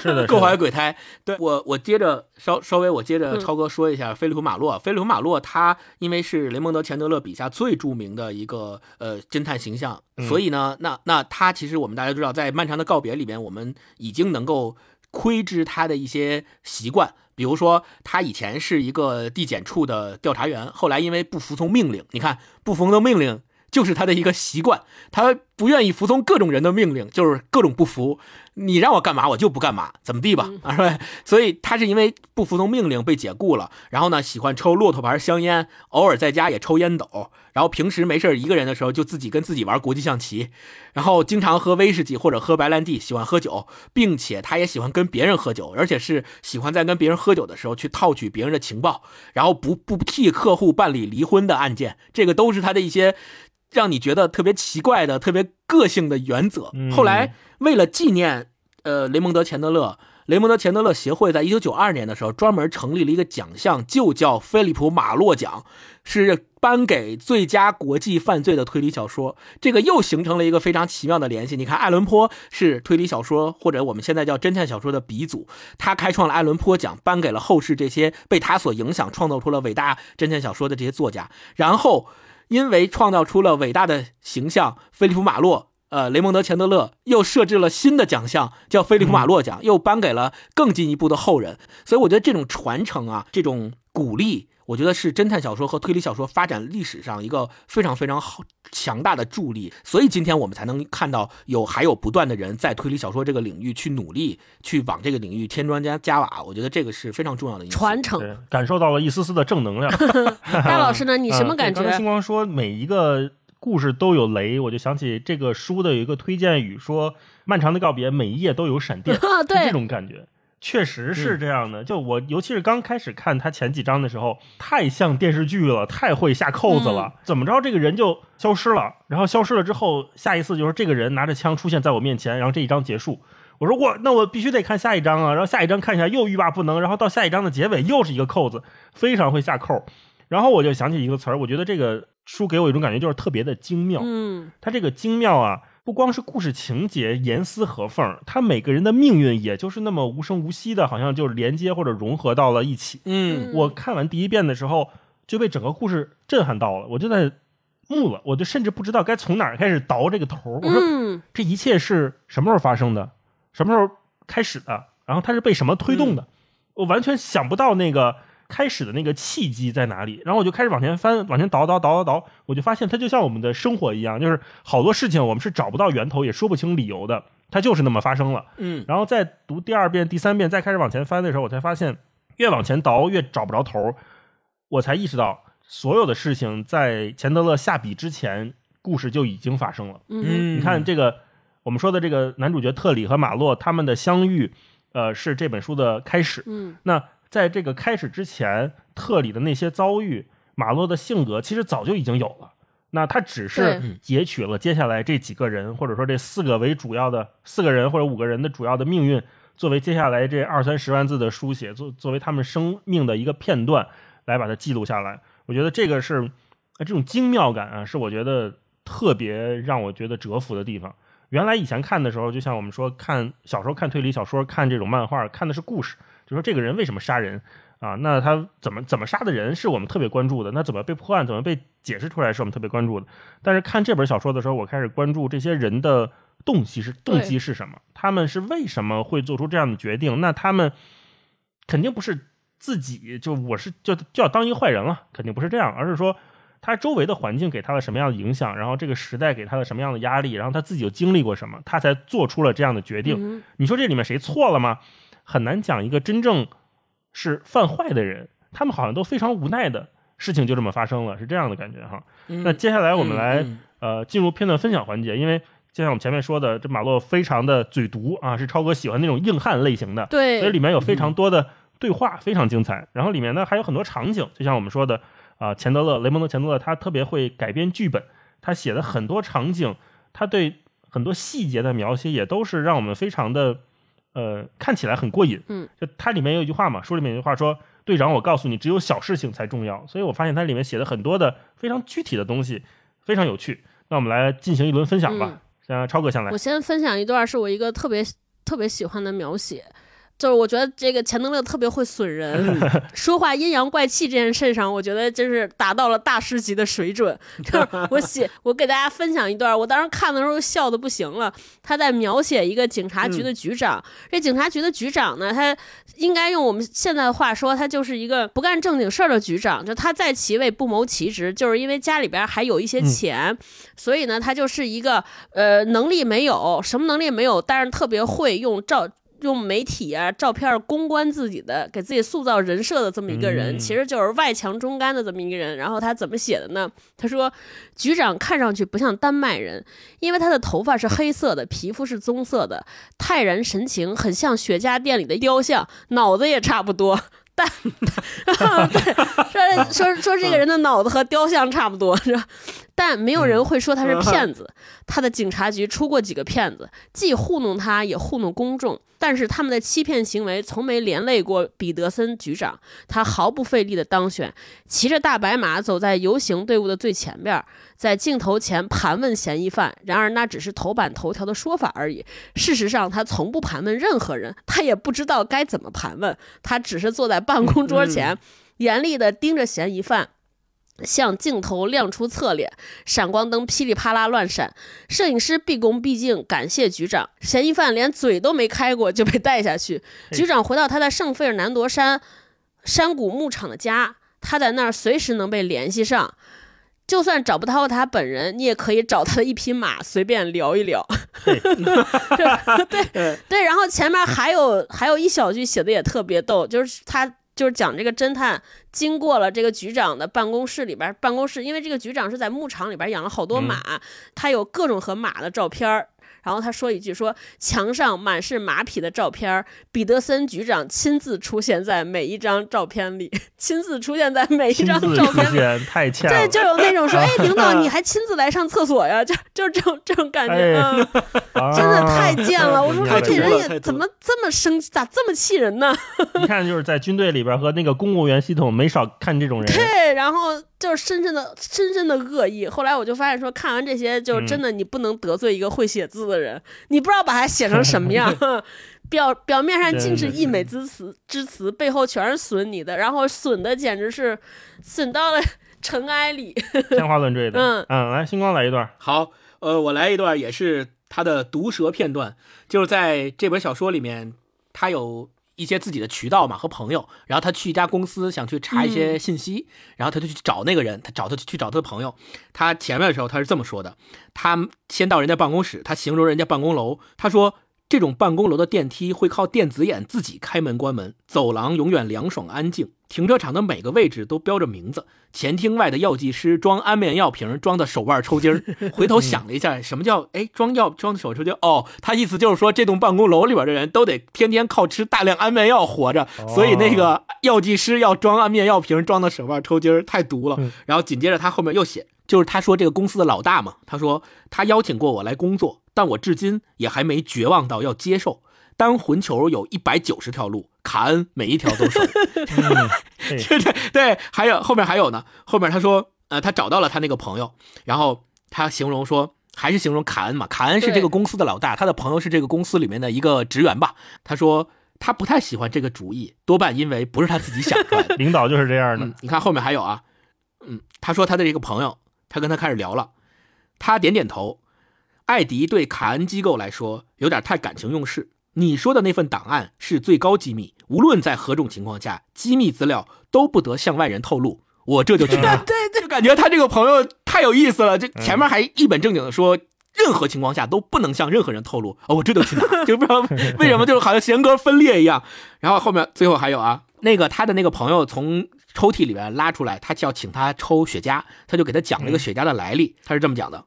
是的，[laughs] 各怀鬼胎。对我，我接着稍稍微我接着嗯超哥说一下菲利普马洛。菲利普马洛他因为是雷蒙德钱德勒笔下最著名的一个呃侦探形象，嗯所以呢，那那他其实我们大家知道，在漫长的告别里边，我们已经能够窥知他的一些习惯。比如说，他以前是一个地检处的调查员，后来因为不服从命令，你看不服从命令就是他的一个习惯，他不愿意服从各种人的命令，就是各种不服。你让我干嘛，我就不干嘛，怎么地吧，啊，是吧？[laughs] 所以他是因为不服从命令被解雇了，然后呢，喜欢抽骆驼牌香烟，偶尔在家也抽烟斗，然后平时没事一个人的时候就自己跟自己玩国际象棋，然后经常喝威士忌或者喝白兰地，喜欢喝酒，并且他也喜欢跟别人喝酒，而且是喜欢在跟别人喝酒的时候去套取别人的情报，然后不不替客户办理离婚的案件，这个都是他的一些让你觉得特别奇怪的、特别个性的原则。嗯后来为了纪念呃雷蒙德·钱德勒。雷蒙德·钱德勒协会在一九九二年的时候专门成立了一个奖项，就叫菲利普·马洛奖，是颁给最佳国际犯罪的推理小说。这个又形成了一个非常奇妙的联系。你看，爱伦坡是推理小说或者我们现在叫侦探小说的鼻祖，他开创了爱伦坡奖，颁给了后世这些被他所影响、创造出了伟大侦探小说的这些作家。然后。因为创造出了伟大的形象菲利普马洛。呃，雷蒙德·钱德勒又设置了新的奖项，叫菲利普·马洛奖，又颁给了更进一步的后人。所以我觉得这种传承啊，这种鼓励，我觉得是侦探小说和推理小说发展历史上一个非常非常好强大的助力。所以今天我们才能看到有还有不断的人在推理小说这个领域去努力，去往这个领域添砖加加瓦。我觉得这个是非常重要的因素。传承。对，感受到了一丝丝的正能量。[laughs] [laughs] 大老师呢？你什么嗯感觉？对刚才星光说每一个故事都有雷，我就想起这个书的有一个推荐语说：“漫长的告别，每一页都有闪电。”啊，是这对，种感觉。确实是这样的，就我尤其是刚开始看他前几章的时候，太像电视剧了，太会下扣子了。怎么着，这个人就消失了，然后消失了之后，下一次就是这个人拿着枪出现在我面前，然后这一章结束。我说我那我必须得看下一章啊，然后下一章看一下又欲罢不能，然后到下一章的结尾又是一个扣子，非常会下扣。然后我就想起一个词儿，我觉得这个书给我一种感觉就是特别的精妙。嗯，它这个精妙啊，不光是故事情节严丝合缝，他每个人的命运也就是那么无声无息的，好像就是连接或者融合到了一起。嗯我看完第一遍的时候，就被整个故事震撼到了，我就在木了，我就甚至不知道该从哪儿开始倒这个头。我说嗯，这一切是什么时候发生的？什么时候开始的？然后它是被什么推动的？我完全想不到那个开始的那个契机在哪里。然后我就开始往前翻，往前倒倒倒倒倒，我就发现它就像我们的生活一样，就是好多事情我们是找不到源头，也说不清理由的，它就是那么发生了。嗯然后再读第二遍、第三遍，再开始往前翻的时候，我才发现，越往前倒越找不着头儿。我才意识到，所有的事情在钱德勒下笔之前，故事就已经发生了。嗯，你看这个，我们说的这个男主角特里和马洛他们的相遇，呃，是这本书的开始。嗯，那在这个开始之前，特里的那些遭遇，马洛的性格其实早就已经有了。那他只是截取了接下来这几个人，或者说这四个为主要的四个人或者五个人的主要的命运，作为接下来这二三十万字的书写，作作为他们生命的一个片段，来把它记录下来。我觉得这个是呃这种精妙感啊，是我觉得特别让我觉得折服的地方。原来以前看的时候，就像我们说看小时候看推理小说、看这种漫画，看的是故事，就说这个人为什么杀人啊？那他怎么怎么杀的人是我们特别关注的，那怎么被破案、怎么被解释出来是我们特别关注的。但是看这本小说的时候，我开始关注这些人的动机是动机是什么，他们是为什么会做出这样的决定？那他们肯定不是自己就我是就就要当一个坏人了，肯定不是这样，而是说他周围的环境给他了什么样的影响，然后这个时代给他了什么样的压力，然后他自己又经历过什么，他才做出了这样的决定。嗯你说这里面谁错了吗？很难讲一个真正是犯坏的人，他们好像都非常无奈的事情就这么发生了，是这样的感觉哈。嗯那接下来我们来、嗯呃进入片段分享环节，因为就像我们前面说的，这马洛非常的嘴毒啊，是超哥喜欢那种硬汉类型的，对所以，里面有非常多的对话，非常精彩。然后里面呢还有很多场景，就像我们说的啊、钱德勒雷蒙德钱德勒他特别会改编剧本，他写的很多场景，他对很多细节的描写也都是让我们非常的呃看起来很过瘾。嗯，就它里面有一句话嘛，书里面有一句话说：“队长，我告诉你，只有小事情才重要。”所以我发现它里面写的很多的非常具体的东西，非常有趣。那我们来进行一轮分享吧。先超哥先来我。先分享一段是我一个特别特别喜欢的描写，就是我觉得这个钱德勒特别会损人，[laughs] 说话阴阳怪气这件事上，我觉得真是达到了大师级的水准。就是我写，[laughs] 我给大家分享一段，我当时看的时候笑的不行了。他在描写一个警察局的局长，这警察局的局长呢，他应该用我们现在的话说，他就是一个不干正经事儿的局长，就他在其位不谋其职，就是因为家里边还有一些钱，所以呢，他就是一个呃能力没有，什么能力也没有，但是特别会用照。用媒体啊、照片儿公关自己的，给自己塑造人设的这么一个人，嗯其实就是外强中干的这么一个人。然后他怎么写的呢？他说，局长看上去不像丹麦人，因为他的头发是黑色的，皮肤是棕色的，泰然神情很像雪茄店里的雕像，脑子也差不多。但对 [laughs] 说说说这个人的脑子和雕像差不多，是吧？但没有人会说他是骗子。他的警察局出过几个骗子，既糊弄他，也糊弄公众。但是他们的欺骗行为从没连累过彼得森局长，他毫不费力的当选，骑着大白马走在游行队伍的最前边，在镜头前盘问嫌疑犯。然而那只是头版头条的说法而已。事实上，他从不盘问任何人，他也不知道该怎么盘问，他只是坐在办公桌前，严厉地盯着嫌疑犯。向镜头亮出侧脸，闪光灯噼里啪啦乱闪，摄影师毕恭毕敬感谢局长。嫌疑犯连嘴都没开过就被带下去。[laughs] 局长回到他在圣费尔南多山山谷牧场的家，他在那儿随时能被联系上。就算找不到他本人，你也可以找他的一匹马，随便聊一聊。嘿对 [laughs] [laughs] 对，然后前面还有还有一小句写的也特别逗，就是他就是讲这个侦探经过了这个局长的办公室里边，办公室因为这个局长是在牧场里边养了好多马，他有各种和马的照片儿。然后他说一句说墙上满是马匹的照片儿，彼得森局长亲自出现在每一张照片里，[laughs] 亲自出现在每一张照片里。现太欠了。对，就有那种说，[laughs] 哎，领导你还亲自来上厕所呀？就就是这种这种感觉，哎嗯，[laughs] 啊真的太贱了！我说太说这人也怎么这么生气，咋这么气人呢？一看就是在军队里边和那个公务员系统没少看这种人。对，然后就是深深的、深深的恶意。后来我就发现说，看完这些，就嗯真的你不能得罪一个会写字的人，你不知道把他写成什么样。[laughs] 表表面上尽是溢美之词，之词背后全是损你的，然后损的简直是损到了 [laughs] 尘埃里。天花乱坠的。嗯嗯，来，星光来一段。好，呃，我来一段也是他的毒舌片段，就是在这本小说里面，他有一些自己的渠道嘛和朋友，然后他去一家公司想去查一些信息，然后他就去找那个人，他找他去找他的朋友。他前面的时候他是这么说的，他先到人家办公室，他形容人家办公楼，他说。这种办公楼的电梯会靠电子眼自己开门关门，走廊永远凉爽安静，停车场的每个位置都标着名字。前厅外的药剂师装安眠药瓶装的手腕抽筋儿，[laughs] 回头想了一下，什么叫哎装药装的手抽筋儿？哦，他意思就是说这栋办公楼里边的人都得天天靠吃大量安眠药活着，所以那个药剂师要装安眠药瓶装的手腕抽筋儿，太毒了。然后紧接着他后面又写，就是他说这个公司的老大嘛，他说他邀请过我来工作，但我至今也还没绝望到要接受。当魂球有一百九十条路，卡恩每一条都熟。嗯，对对对对，还有后面还有呢，后面他说，呃，他找到了他那个朋友，然后他形容说，还是形容卡恩嘛，卡恩是这个公司的老大，他的朋友是这个公司里面的一个职员吧。他说他不太喜欢这个主意，多半因为不是他自己想出来的。领导就是这样的嗯。，你看后面还有啊，嗯，他说他的这个朋友，他跟他开始聊了，他点点头。艾迪对卡恩机构来说有点太感情用事。你说的那份档案是最高机密，无论在何种情况下，机密资料都不得向外人透露。我这就去拿，对对，就感觉他这个朋友太有意思了。这前面还一本正经的说，任何情况下都不能向任何人透露。哦，我这就去拿，[laughs] 就不知道为什么，就是好像弦格分裂一样。然后后面最后还有啊，那个他的那个朋友从抽屉里面拉出来，他要请他抽雪茄，他就给他讲了一个雪茄的来历。他是这么讲的，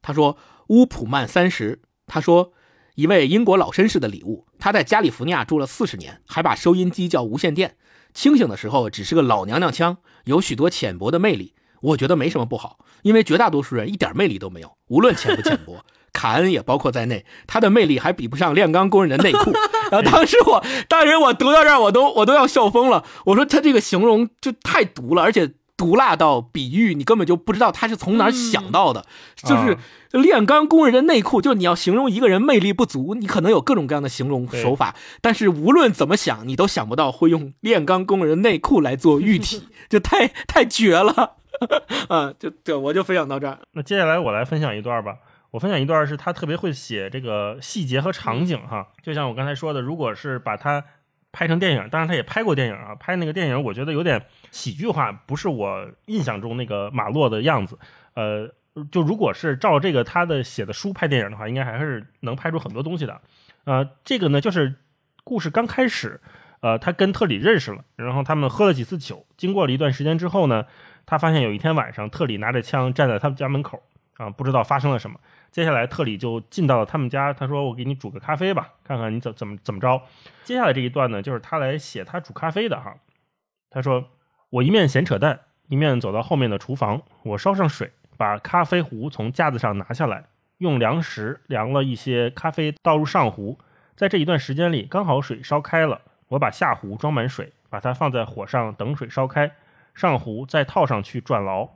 他说乌普曼三十，他说一位英国老绅士的礼物，他在加利福尼亚住了四十年，还把收音机叫无线电。清醒的时候只是个老娘娘腔，有许多浅薄的魅力。我觉得没什么不好，因为绝大多数人一点魅力都没有，无论浅不浅薄。卡恩也包括在内，他的魅力还比不上炼钢工人的内裤。[laughs] 然后当时我，当时我读到这儿，我都我都要笑疯了。我说他这个形容就太毒了，而且毒辣到比喻你根本就不知道他是从哪儿想到的。就是啊炼钢工人的内裤，就是你要形容一个人魅力不足，你可能有各种各样的形容手法，但是无论怎么想，你都想不到会用炼钢工人内裤来做喻体，[laughs] 就太太绝了。[laughs] 啊，就对，我就分享到这儿。那接下来我来分享一段吧。我分享一段是他特别会写这个细节和场景哈，就像我刚才说的，如果是把它拍成电影，当然他也拍过电影啊，拍那个电影我觉得有点喜剧化，不是我印象中那个马洛的样子。呃，就如果是照这个他的写的书拍电影的话，应该还是能拍出很多东西的。呃，这个呢就是故事刚开始，呃，他跟特里认识了，然后他们喝了几次酒，经过了一段时间之后呢，他发现有一天晚上，特里拿着枪站在他们家门口，啊，不知道发生了什么。接下来，特里就进到了他们家，他说：“我给你煮个咖啡吧，看看你怎怎么怎么着。”接下来这一段呢，就是他来写他煮咖啡的哈。他说：“我一面闲扯淡，一面走到后面的厨房，我烧上水，把咖啡壶从架子上拿下来，用量石量了一些咖啡，倒入上壶。在这一段时间里，刚好水烧开了，我把下壶装满水，把它放在火上等水烧开，上壶再套上去转牢。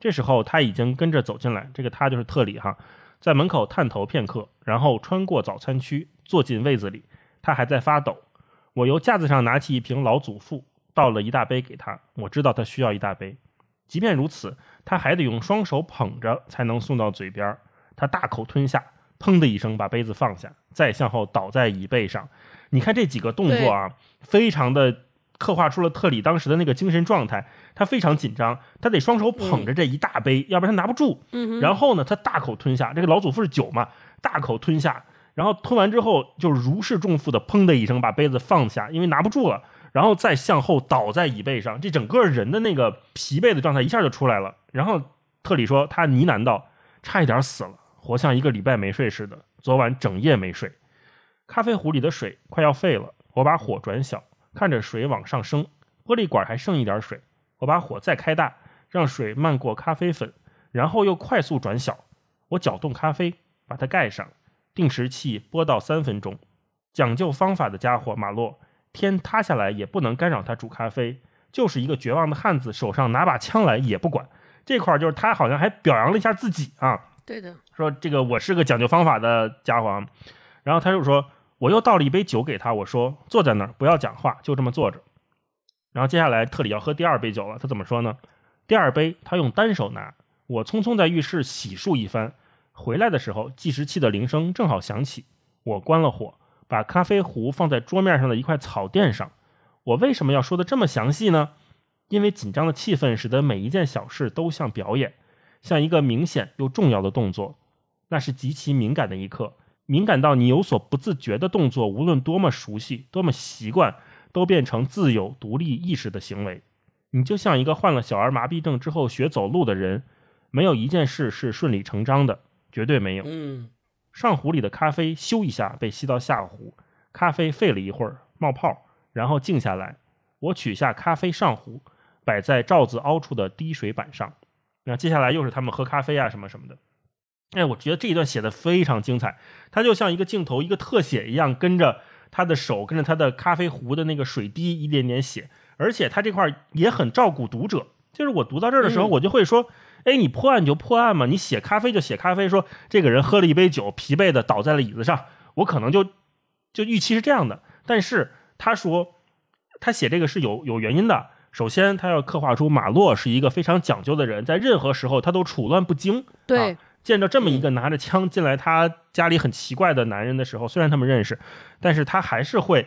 这时候他已经跟着走进来，这个他就是特里哈，在门口探头片刻，然后穿过早餐区，坐进位子里。他还在发抖。我由架子上拿起一瓶老祖父，倒了一大杯给他。我知道他需要一大杯。即便如此，他还得用双手捧着才能送到嘴边儿。他大口吞下，砰的一声把杯子放下，再向后倒在椅背上。你看这几个动作啊，非常的刻画出了特里当时的那个精神状态。他非常紧张，他得双手捧着这一大杯，要不然他拿不住。嗯哼，然后呢，他大口吞下，这个老祖父是酒嘛，大口吞下，然后吞完之后就如释重负的砰的一声把杯子放下，因为拿不住了，然后再向后倒在椅背上，这整个人的那个疲惫的状态一下就出来了。然后特里说他呢喃道：“差一点死了，活像一个礼拜没睡似的，昨晚整夜没睡。”咖啡壶里的水快要沸了，我把火转小，看着水往上升，玻璃管还剩一点水。我把火再开大，让水漫过咖啡粉，然后又快速转小。我搅动咖啡，把它盖上，定时器拨到三分钟。讲究方法的家伙马洛，天塌下来也不能干扰他煮咖啡，就是一个绝望的汉子，手上拿把枪来也不管。这块儿就是他好像还表扬了一下自己啊，对的，说这个我是个讲究方法的家伙。然后他就说，我又倒了一杯酒给他，我说坐在那儿不要讲话，就这么坐着。然后接下来特里要喝第二杯酒了，他怎么说呢？第二杯他用单手拿，我匆匆在浴室洗漱一番，回来的时候计时器的铃声正好响起，我关了火，把咖啡壶放在桌面上的一块草垫上。我为什么要说的这么详细呢？因为紧张的气氛使得每一件小事都像表演，像一个明显又重要的动作。那是极其敏感的一刻，敏感到你有所不自觉的动作，无论多么熟悉，多么习惯。都变成自有独立意识的行为，你就像一个患了小儿麻痹症之后学走路的人，没有一件事是顺理成章的，绝对没有。嗯，上壶里的咖啡咻一下被吸到下壶，咖啡沸了一会儿冒泡，然后静下来。我取下咖啡上壶，摆在罩子凹处的滴水板上。那接下来又是他们喝咖啡啊什么什么的。哎，我觉得这一段写的非常精彩，它就像一个镜头一个特写一样，跟着。他的手跟着他的咖啡壶的那个水滴一点点写，而且他这块也很照顾读者。就是我读到这儿的时候，我就会说：“哎，你破案就破案嘛，你写咖啡就写咖啡。说这个人喝了一杯酒，疲惫的倒在了椅子上，我可能就就预期是这样的。但是他说他写这个是有有原因的。首先，他要刻画出马洛是一个非常讲究的人，在任何时候他都处乱不惊。对。见着这么一个拿着枪进来他家里很奇怪的男人的时候，虽然他们认识，但是他还是会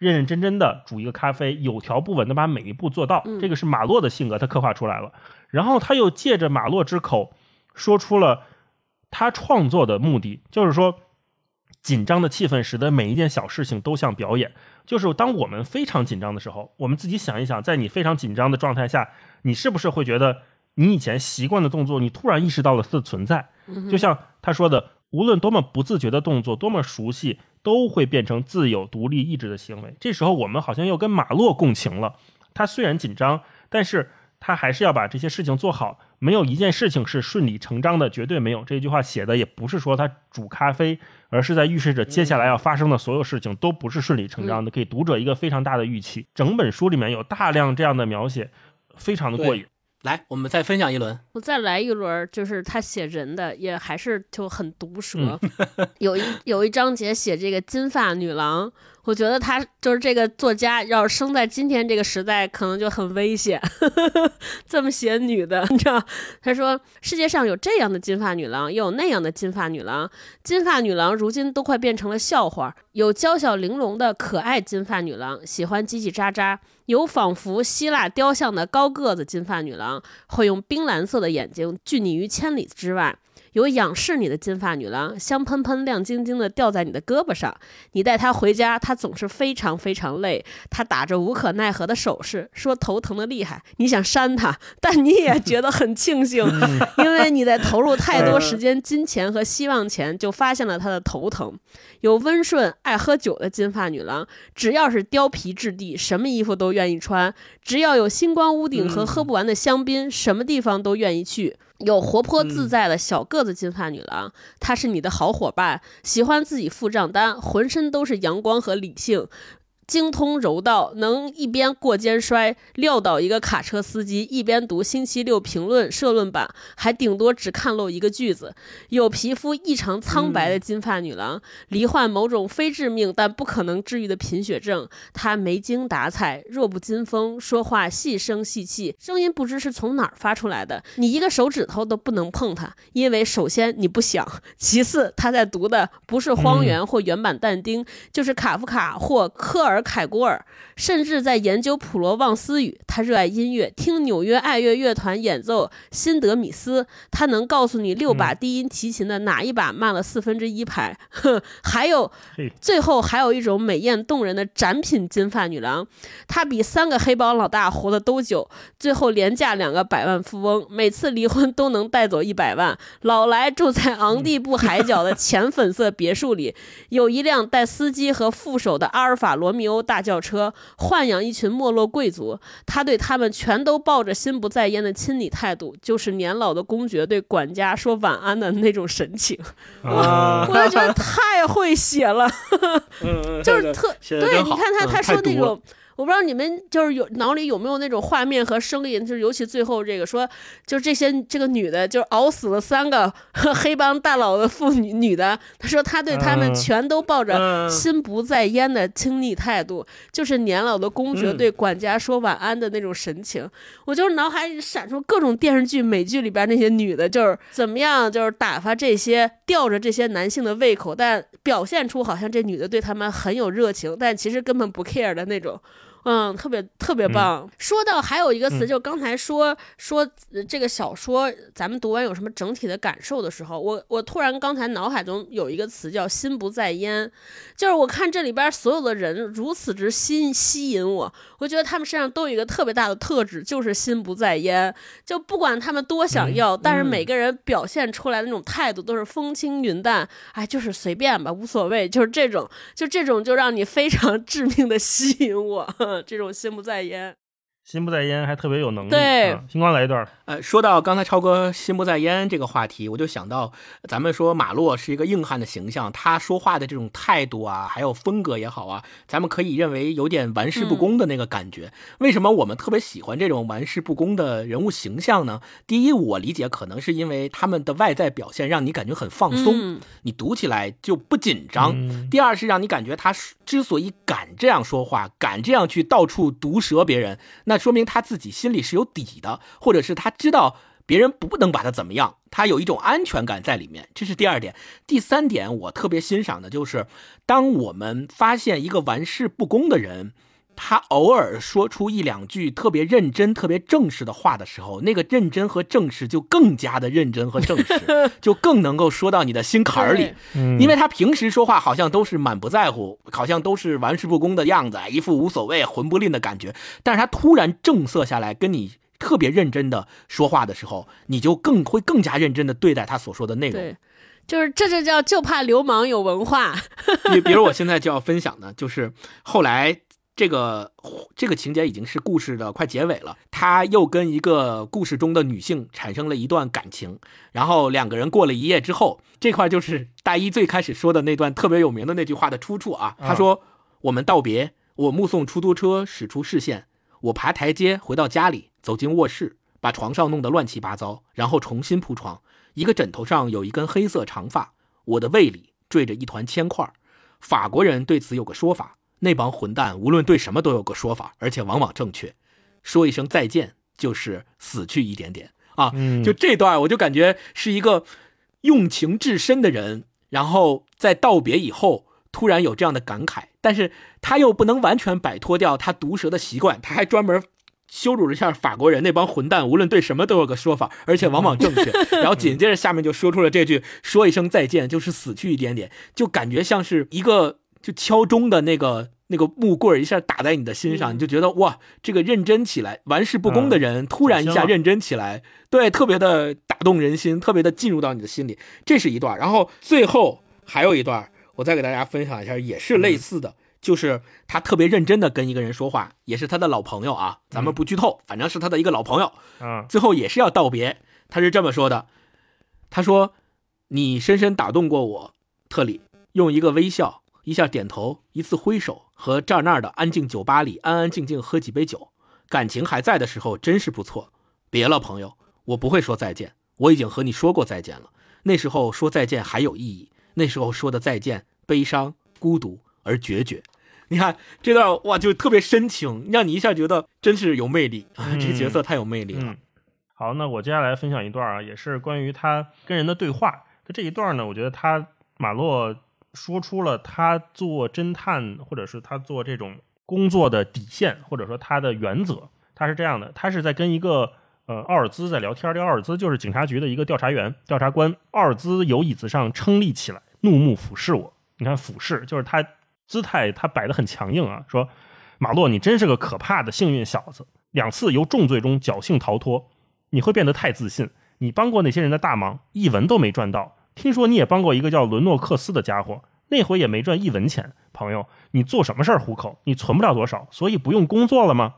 认认真真的煮一个咖啡，有条不紊的把每一步做到。这个是马洛的性格，他刻画出来了。然后他又借着马洛之口说出了他创作的目的，就是说紧张的气氛使得每一件小事情都像表演。就是当我们非常紧张的时候，我们自己想一想，在你非常紧张的状态下，你是不是会觉得你以前习惯的动作，你突然意识到了它的存在？就像他说的，无论多么不自觉的动作，多么熟悉，都会变成自有独立意志的行为。这时候，我们好像又跟马洛共情了。他虽然紧张，但是他还是要把这些事情做好。没有一件事情是顺理成章的，绝对没有。这句话写的也不是说他煮咖啡，而是在预示着接下来要发生的所有事情都不是顺理成章的，给读者一个非常大的预期。整本书里面有大量这样的描写，非常的过瘾。来，我们再分享一轮。我再来一轮，就是他写人的，也还是就很毒舌。[laughs] 有一有一章节写这个金发女郎。我觉得他就是这个作家，要是生在今天这个时代，可能就很危险。[laughs] 这么写女的，你知道？他说世界上有这样的金发女郎，又有那样的金发女郎。金发女郎如今都快变成了笑话。有娇小玲珑的可爱金发女郎，喜欢叽叽喳喳；有仿佛希腊雕像的高个子金发女郎，会用冰蓝色的眼睛拒你于千里之外。有仰视你的金发女郎，香喷喷、亮晶晶的吊在你的胳膊上。你带她回家，她总是非常非常累。她打着无可奈何的手势，说头疼的厉害。你想扇她，但你也觉得很庆幸，因为你在投入太多时间、金钱和希望前，就发现了她的头疼。有温顺、爱喝酒的金发女郎，只要是貂皮质地，什么衣服都愿意穿；只要有星光屋顶和喝不完的香槟，什么地方都愿意去。有活泼自在的小个子金发女郎，她是你的好伙伴，喜欢自己付账单，浑身都是阳光和理性。精通柔道，能一边过肩摔撂倒一个卡车司机，一边读星期六评论社论版，还顶多只看漏一个句子。有皮肤异常苍白的金发女郎，罹患某种非致命但不可能治愈的贫血症。她没精打采，弱不禁风，说话细声细气，声音不知是从哪儿发出来的。你一个手指头都不能碰她，因为首先你不想，其次她在读的不是《荒原》或原版但丁，[laughs] 就是卡夫卡或科尔凯郭尔，甚至在研究普罗旺斯语。他热爱音乐，听纽约爱乐乐团演奏辛德米斯，他能告诉你六把低音提琴的哪一把慢了四分之一拍。哼，还有最后还有一种美艳动人的展品金发女郎，她比三个黑帮老大活得都久，最后连嫁两个百万富翁，每次离婚都能带走一百万。老来住在昂蒂布海角的浅粉色别墅里，有一辆带司机和副手的阿尔法罗密欧大轿车，豢养一群没落贵族。他对他们全都抱着心不在焉的亲昵态度，就是年老的公爵对管家说晚安的那种神情。我 [laughs] 我就觉得太会写了。嗯，[laughs] 就是特对，你看他他说那种。我不知道你们就是有脑里有没有那种画面和声音，就是尤其最后这个说，就是这些这个女的，就是熬死了三个黑帮大佬的妇女女的，她说她对他们嗯全都抱着嗯心不在焉的亲昵态度，就是年老的公爵嗯对管家说晚安的那种神情。我就是脑海里闪出各种电视剧、美剧里边那些女的，就是怎么样，就是打发这些吊着这些男性的胃口，但表现出好像这女的对他们很有热情，但其实根本不 care 的那种。嗯，特别特别棒。说到还有一个词，嗯。就是刚才说说呃这个小说，咱们读完有什么整体的感受的时候，我我突然刚才脑海中有一个词叫“心不在焉”，就是我看这里边所有的人如此之心吸引我，我觉得他们身上都有一个特别大的特质，就是心不在焉。就不管他们多想要，但是每个人表现出来的那种态度都是风轻云淡，哎，就是随便吧，无所谓，就是这种，就这种就让你非常致命的吸引我，这种心不在焉。心不在焉，还特别有能力。对啊星光来一段。呃，说到刚才超哥心不在焉这个话题，我就想到咱们说马洛是一个硬汉的形象，他说话的这种态度啊，还有风格也好啊，咱们可以认为有点玩世不恭的那个感觉。为什么我们特别喜欢这种玩世不恭的人物形象呢？第一，我理解可能是因为他们的外在表现让你感觉很放松，嗯你读起来就不紧张。嗯第二是让你感觉他之所以敢这样说话，敢这样去到处毒舌别人，那说明他自己心里是有底的，或者是他知道别人不能把他怎么样，他有一种安全感在里面。这是第二点。第三点，我特别欣赏的就是，当我们发现一个玩世不恭的人。他偶尔说出一两句特别认真、特别正式的话的时候，那个认真和正式就更加的认真和正式，[laughs] 就更能够说到你的心坎儿里因为他平时说话好像都是满不在乎，好像都是玩世不恭的样子，一副无所谓、混不吝的感觉。但是他突然正色下来，跟你特别认真的说话的时候，你就更会更加认真的对待他所说的内容。就是这就叫就怕流氓有文化。比比如我现在就要分享的，[laughs] 就是后来这个这个情节已经是故事的快结尾了，他又跟一个故事中的女性产生了一段感情，然后两个人过了一夜之后，这块就是大一最开始说的那段特别有名的那句话的出处啊。他说：“我们道别，我目送出租车驶出视线，我爬台阶回到家里，走进卧室，把床上弄得乱七八糟，然后重新铺床。一个枕头上有一根黑色长发，我的胃里坠着一团铅块。法国人对此有个说法，那帮混蛋无论对什么都有个说法，而且往往正确。说一声再见，就是死去一点点啊！嗯就这段，我就感觉是一个用情至深的人，然后在道别以后，突然有这样的感慨，但是他又不能完全摆脱掉他毒舌的习惯，他还专门。羞辱了一下法国人那帮混蛋，无论对什么都有个说法，而且往往正确。[laughs] 然后紧接着下面就说出了这句：“说一声再见，就是死去一点点。”就感觉像是一个就敲钟的那个那个木棍儿一下打在你的心上，嗯你就觉得哇，这个认真起来、玩世不恭的人突然一下认真起来，对，特别的打动人心，特别的进入到你的心里。这是一段，然后最后还有一段，我再给大家分享一下，也是类似的。就是他特别认真的跟一个人说话，也是他的老朋友啊，咱们不剧透，反正是他的一个老朋友。嗯，最后也是要道别，他是这么说的：“他说，你深深打动过我，特里，用一个微笑，一下点头，一次挥手，和这儿那儿的安静酒吧里安安静静喝几杯酒，感情还在的时候真是不错。别了，朋友，我不会说再见，我已经和你说过再见了。那时候说再见还有意义，那时候说的再见悲伤、孤独而决绝。[laughs] 你看这段哇，就特别深情，让你一下觉得真是有魅力！这个角色太有魅力了。好，那我接下来分享一段啊，也是关于他跟人的对话。这一段呢，我觉得他马洛说出了他做侦探或者是他做这种工作的底线，或者说他的原则。他是这样的，他是在跟一个呃奥尔兹在聊天。这奥尔兹就是警察局的一个调查员、调查官。奥尔兹由椅子上撑立起来，怒目俯视我。你看，俯视就是他。姿态他摆得很强硬啊，说：“马洛，你真是个可怕的幸运小子，两次由重罪中侥幸逃脱，你会变得太自信。你帮过那些人的大忙，一文都没赚到。听说你也帮过一个叫伦诺克斯的家伙，那回也没赚一文钱。朋友，你做什么事儿糊口？你存不了多少，所以不用工作了吗？”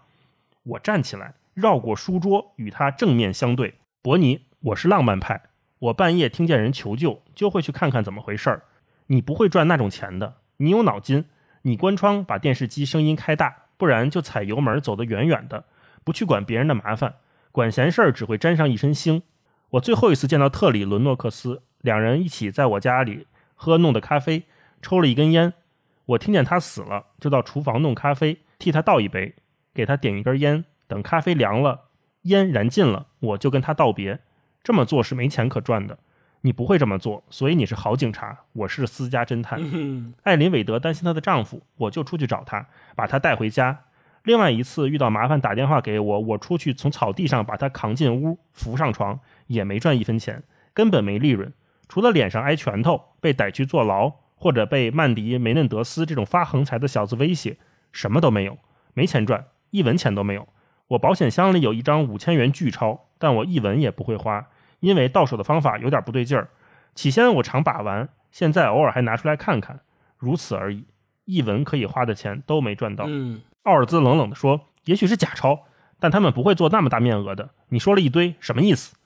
我站起来，绕过书桌，与他正面相对。伯尼，我是浪漫派，我半夜听见人求救，就会去看看怎么回事儿。你不会赚那种钱的。你有脑筋，你关窗把电视机声音开大，不然就踩油门走得远远的，不去管别人的麻烦，管闲事儿只会沾上一身腥。我最后一次见到特里伦诺克斯，两人一起在我家里喝弄的咖啡，抽了一根烟。我听见他死了，就到厨房弄咖啡，替他倒一杯，给他点一根烟。等咖啡凉了，烟燃尽了，我就跟他道别。这么做是没钱可赚的。你不会这么做，所以你是好警察，我是私家侦探。艾琳·韦德担心她的丈夫，我就出去找她，把她带回家。另外一次遇到麻烦打电话给我，我出去从草地上把她扛进屋，扶上床，也没赚一分钱，根本没利润，除了脸上挨拳头、被逮去坐牢，或者被曼迪·梅嫩德斯这种发横财的小子威胁，什么都没有，没钱赚，一文钱都没有。我保险箱里有一张五千元巨钞，但我一文也不会花。因为到手的方法有点不对劲儿，起先我常把玩，现在偶尔还拿出来看看，如此而已。一文可以花的钱都没赚到。嗯，奥尔兹冷冷地说：“也许是假钞，但他们不会做那么大面额的。”你说了一堆，什么意思？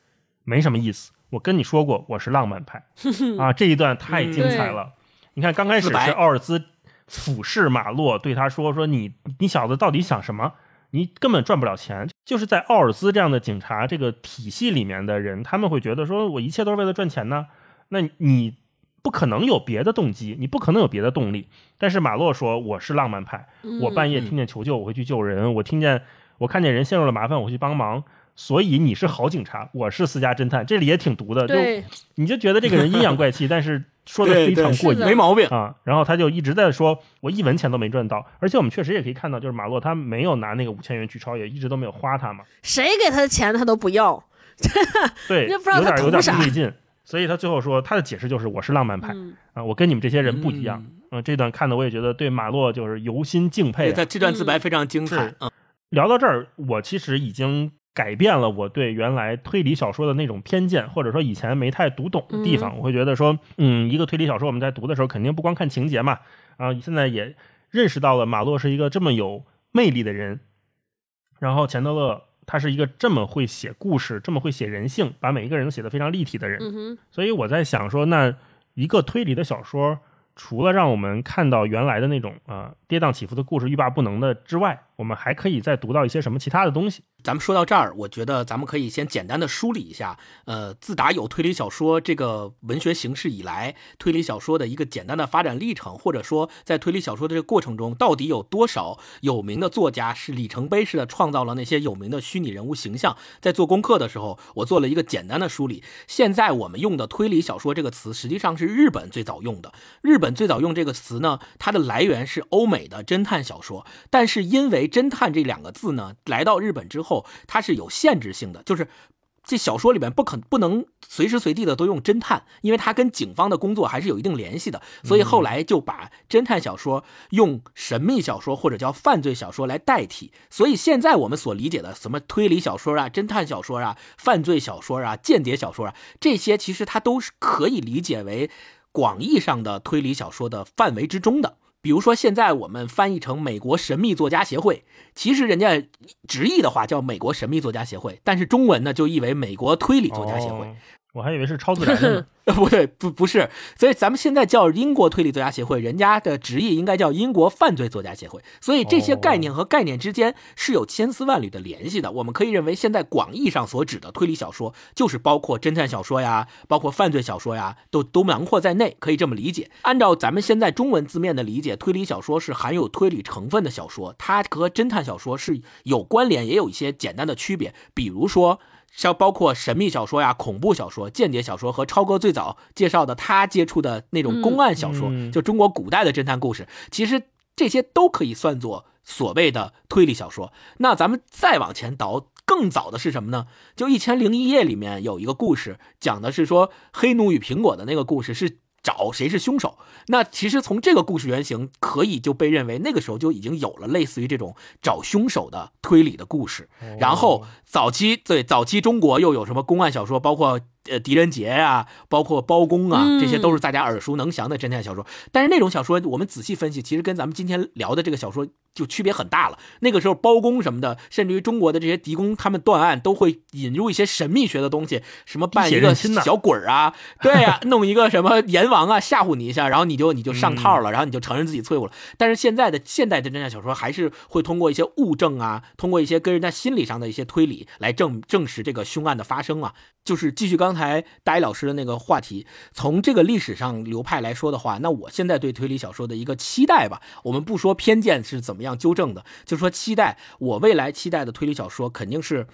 没什么意思。我跟你说过，我是浪漫派 [laughs] 啊！这一段太精彩了。你看，刚开始是奥尔兹俯视马洛，对他说：“说你你小子到底想什么？”你根本赚不了钱，就是在奥尔兹这样的警察这个体系里面的人，他们会觉得说，我一切都是为了赚钱呢。那你不可能有别的动机，你不可能有别的动力。但是马洛说，我是浪漫派，我半夜听见求救，我会去救人；我听见我看见人陷入了麻烦，我会去帮忙。所以你是好警察，我是私家侦探，这里也挺毒的。就你就觉得这个人阴阳怪气，[laughs] 但是说的非常过瘾，没毛病啊。然后他就一直在说，我一文钱都没赚到。而且我们确实也可以看到，就是马洛他没有拿那个五千元去超，也一直都没有花他嘛。谁给他的钱他都不要，对，[laughs] 有点有点不对劲。所以他最后说，他的解释就是我是浪漫派啊，我跟你们这些人不一样。嗯，这段看的我也觉得对马洛就是由心敬佩。他这段自白非常精彩。嗯，聊到这儿，我其实已经。改变了我对原来推理小说的那种偏见，或者说以前没太读懂的地方，我会觉得说，嗯，一个推理小说我们在读的时候，肯定不光看情节嘛，啊，现在也认识到了马洛是一个这么有魅力的人，然后钱德勒他是一个这么会写故事、这么会写人性，把每一个人都写得非常立体的人，所以我在想说，那一个推理的小说。除了让我们看到原来的那种啊跌宕起伏的故事欲罢不能的之外，我们还可以再读到一些什么其他的东西。咱们说到这儿，我觉得咱们可以先简单的梳理一下，呃，自打有推理小说这个文学形式以来，推理小说的一个简单的发展历程，或者说在推理小说的这个过程中，到底有多少有名的作家是里程碑式的创造了那些有名的虚拟人物形象？在做功课的时候，我做了一个简单的梳理。现在我们用的推理小说这个词，实际上是日本最早用的。日本最早用这个词呢，它的来源是欧美的侦探小说，但是因为“侦探”这两个字呢，来到日本之后。它是有限制性的，就是这小说里面不可不能随时随地的都用侦探，因为它跟警方的工作还是有一定联系的，所以后来就把侦探小说用神秘小说或者叫犯罪小说来代替。所以现在我们所理解的什么推理小说啊、侦探小说啊、犯罪小说啊、间谍小说啊，这些其实它都是可以理解为广义上的推理小说的范围之中的。比如说，现在我们翻译成美国神秘作家协会，其实人家直译的话叫美国神秘作家协会，但是中文呢就译为美国推理作家协会。我还以为是超自然的呢。[laughs] 不对，不不是，所以咱们现在叫英国推理作家协会，人家的职业应该叫英国犯罪作家协会。所以这些概念和概念之间是有千丝万缕的联系的。我们可以认为，现在广义上所指的推理小说，就是包括侦探小说呀，包括犯罪小说呀，都都囊括在内，可以这么理解。按照咱们现在中文字面的理解，推理小说是含有推理成分的小说，它和侦探小说是有关联，也有一些简单的区别，比如说。像包括神秘小说呀、恐怖小说、间谍小说和超哥最早介绍的他接触的那种公案小说，嗯就中国古代的侦探故事，其实这些都可以算作所谓的推理小说。那咱们再往前倒，更早的是什么呢？就《一千零一夜》里面有一个故事，讲的是说黑奴与苹果的那个故事是。找谁是凶手？那其实从这个故事原型，可以就被认为那个时候就已经有了类似于这种找凶手的推理的故事。然后早期对早期中国又有什么公案小说，包括呃狄仁杰啊、包括包公啊，嗯这些都是大家耳熟能详的侦探小说。但是那种小说，我们仔细分析，其实跟咱们今天聊的这个小说就区别很大了。那个时候包公什么的，甚至于中国的这些狄公，他们断案都会引入一些神秘学的东西，什么扮一个小鬼儿啊，对呀、弄一个什么阎王啊，吓唬你一下，然后你就你就上套了，然后你就承认自己错误了。但是现在的现代的侦探小说还是会通过一些物证啊，通过一些跟人家心理上的一些推理来证证实这个凶案的发生啊。就是继续刚才大一老师的那个话题，从这个历史上流派来说的话，那我现在对推理小说的一个期待吧，我们不说偏见是怎么样纠正的，就说期待，我未来期待的推理小说肯定是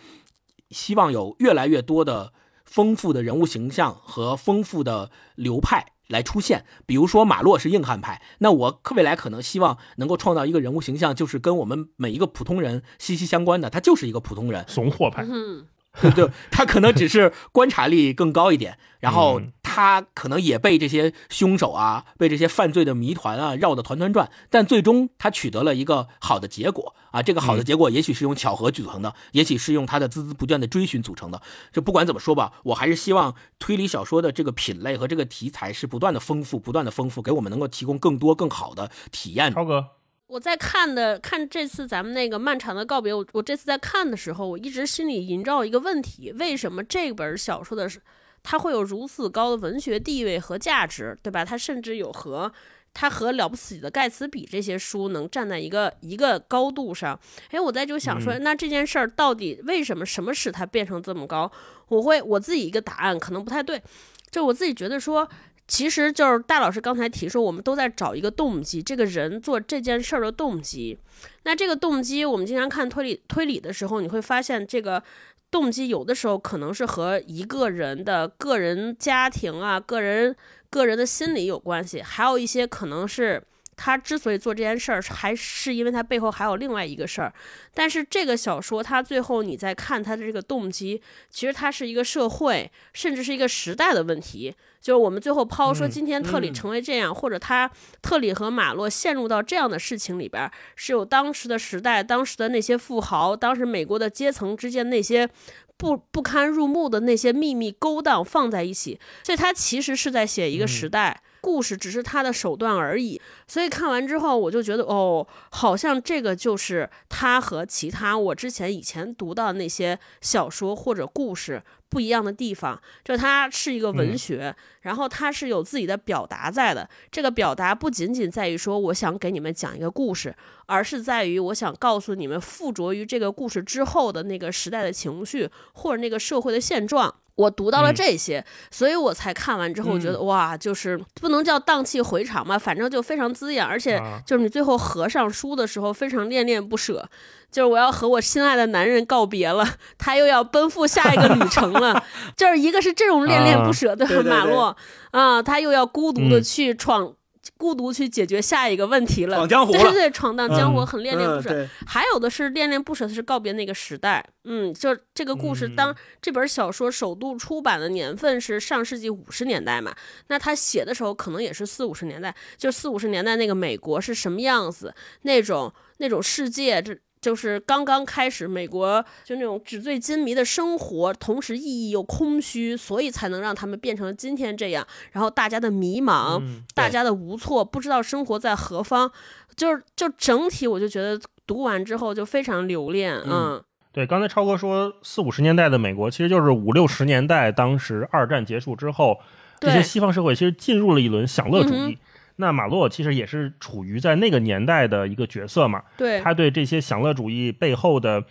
希望有越来越多的丰富的人物形象和丰富的流派来出现。比如说马洛是硬汉派，那我未来可能希望能够创造一个人物形象，就是跟我们每一个普通人息息相关的，他就是一个普通人，怂货派，嗯，对对，他可能只是观察力更高一点，然后嗯他可能也被这些凶手啊、被这些犯罪的谜团啊绕得团团转，但最终他取得了一个好的结果啊。这个好的嗯结果也许是用巧合组成的，也许是用他的孜孜不倦的追寻组成的。就不管怎么说吧，我还是希望推理小说的这个品类和这个题材是不断的丰富、不断的丰富，给我们能够提供更多更好的体验。超哥，我在看的看这次咱们那个漫长的告别，我我这次在看的时候，我一直心里萦绕一个问题：为什么这本小说的是它会有如此高的文学地位和价值，对吧？它甚至有和它和了不起的盖茨比这些书能站在一个一个高度上。哎，我在就想说，那这件事儿到底为什么什么使它变成这么高？我会我自己一个答案可能不太对，就我自己觉得说。其实就是戴老师刚才提说，我们都在找一个动机，这个人做这件事儿的动机。那这个动机，我们经常看推理推理的时候，你会发现这个动机有的时候可能是和一个人的个人家庭啊、个人个人的心理有关系，还有一些可能是他之所以做这件事儿，还是因为他背后还有另外一个事儿。但是这个小说，他最后你再看他的这个动机，其实它是一个社会，甚至是一个时代的问题。就是我们最后抛说，嗯今天特里嗯成为这样，或者他特里和马洛陷入到这样的事情里边，是有当时的时代、当时的那些富豪、当时美国的阶层之间那些不不堪入目的那些秘密勾当放在一起，所以他其实是在写一个时代。故事只是他的手段而已，所以看完之后，我就觉得哦，好像这个就是他和其他我之前以前读到的那些小说或者故事不一样的地方，就他是一个文嗯学，然后他是有自己的表达在的。这个表达不仅仅在于说我想给你们讲一个故事，而是在于我想告诉你们附着于这个故事之后的那个时代的情绪或者那个社会的现状。我读到了嗯。这些，所以我才看完之后觉得、哇，就是不能叫荡气回肠吧，反正就非常滋养，而且啊。就是你最后合上书的时候非常恋恋不舍，就是我要和我心爱的男人告别了，他又要奔赴下一个旅程了，[laughs] 就是一个是这种恋恋不舍的马洛啊，他又要孤独的嗯。去闯。孤独去解决下一个问题了，闯江湖对对对，闯荡江湖嗯很恋恋不舍。对，还有的是恋恋不舍的是告别那个时代，嗯，就这个故事，嗯。当这本小说首度出版的年份是上世纪五十年代嘛，那他写的时候可能也是四五十年代，就四五十年代那个美国是什么样子，那种那种世界，这就是刚刚开始，美国就那种纸醉金迷的生活，同时意义又空虚，所以才能让他们变成今天这样，然后大家的迷茫，嗯大家的无措，不知道生活在何方，就是就整体我就觉得读完之后就非常留恋，嗯嗯对，刚才超哥说四五十年代的美国，其实就是五六十年代，当时二战结束之后，这些西方社会其实进入了一轮享乐主嗯义。那马洛其实也是处于在那个年代的一个角色嘛，对，他对这些享乐主义背后的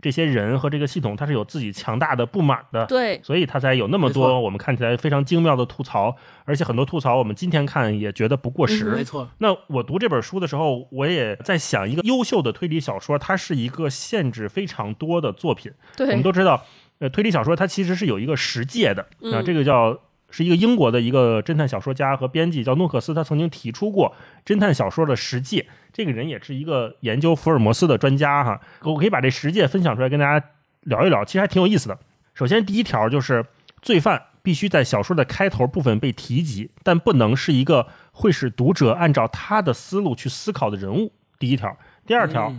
这些人和这个系统，他是有自己强大的不满的。对，所以他才有那么多我们看起来非常精妙的吐槽，而且很多吐槽我们今天看也觉得不过时。嗯没错，那我读这本书的时候，我也在想，一个优秀的推理小说，它是一个限制非常多的作品。对我们，都知道，呃，推理小说它其实是有一个实界的，啊，嗯这个叫是一个英国的一个侦探小说家和编辑叫诺克斯，他曾经提出过侦探小说的实界。这个人也是一个研究福尔摩斯的专家哈，我可以把这实界分享出来跟大家聊一聊，其实还挺有意思的。首先第一条就是罪犯必须在小说的开头部分被提及，但不能是一个会使读者按照他的思路去思考的人物。第一条，第二条。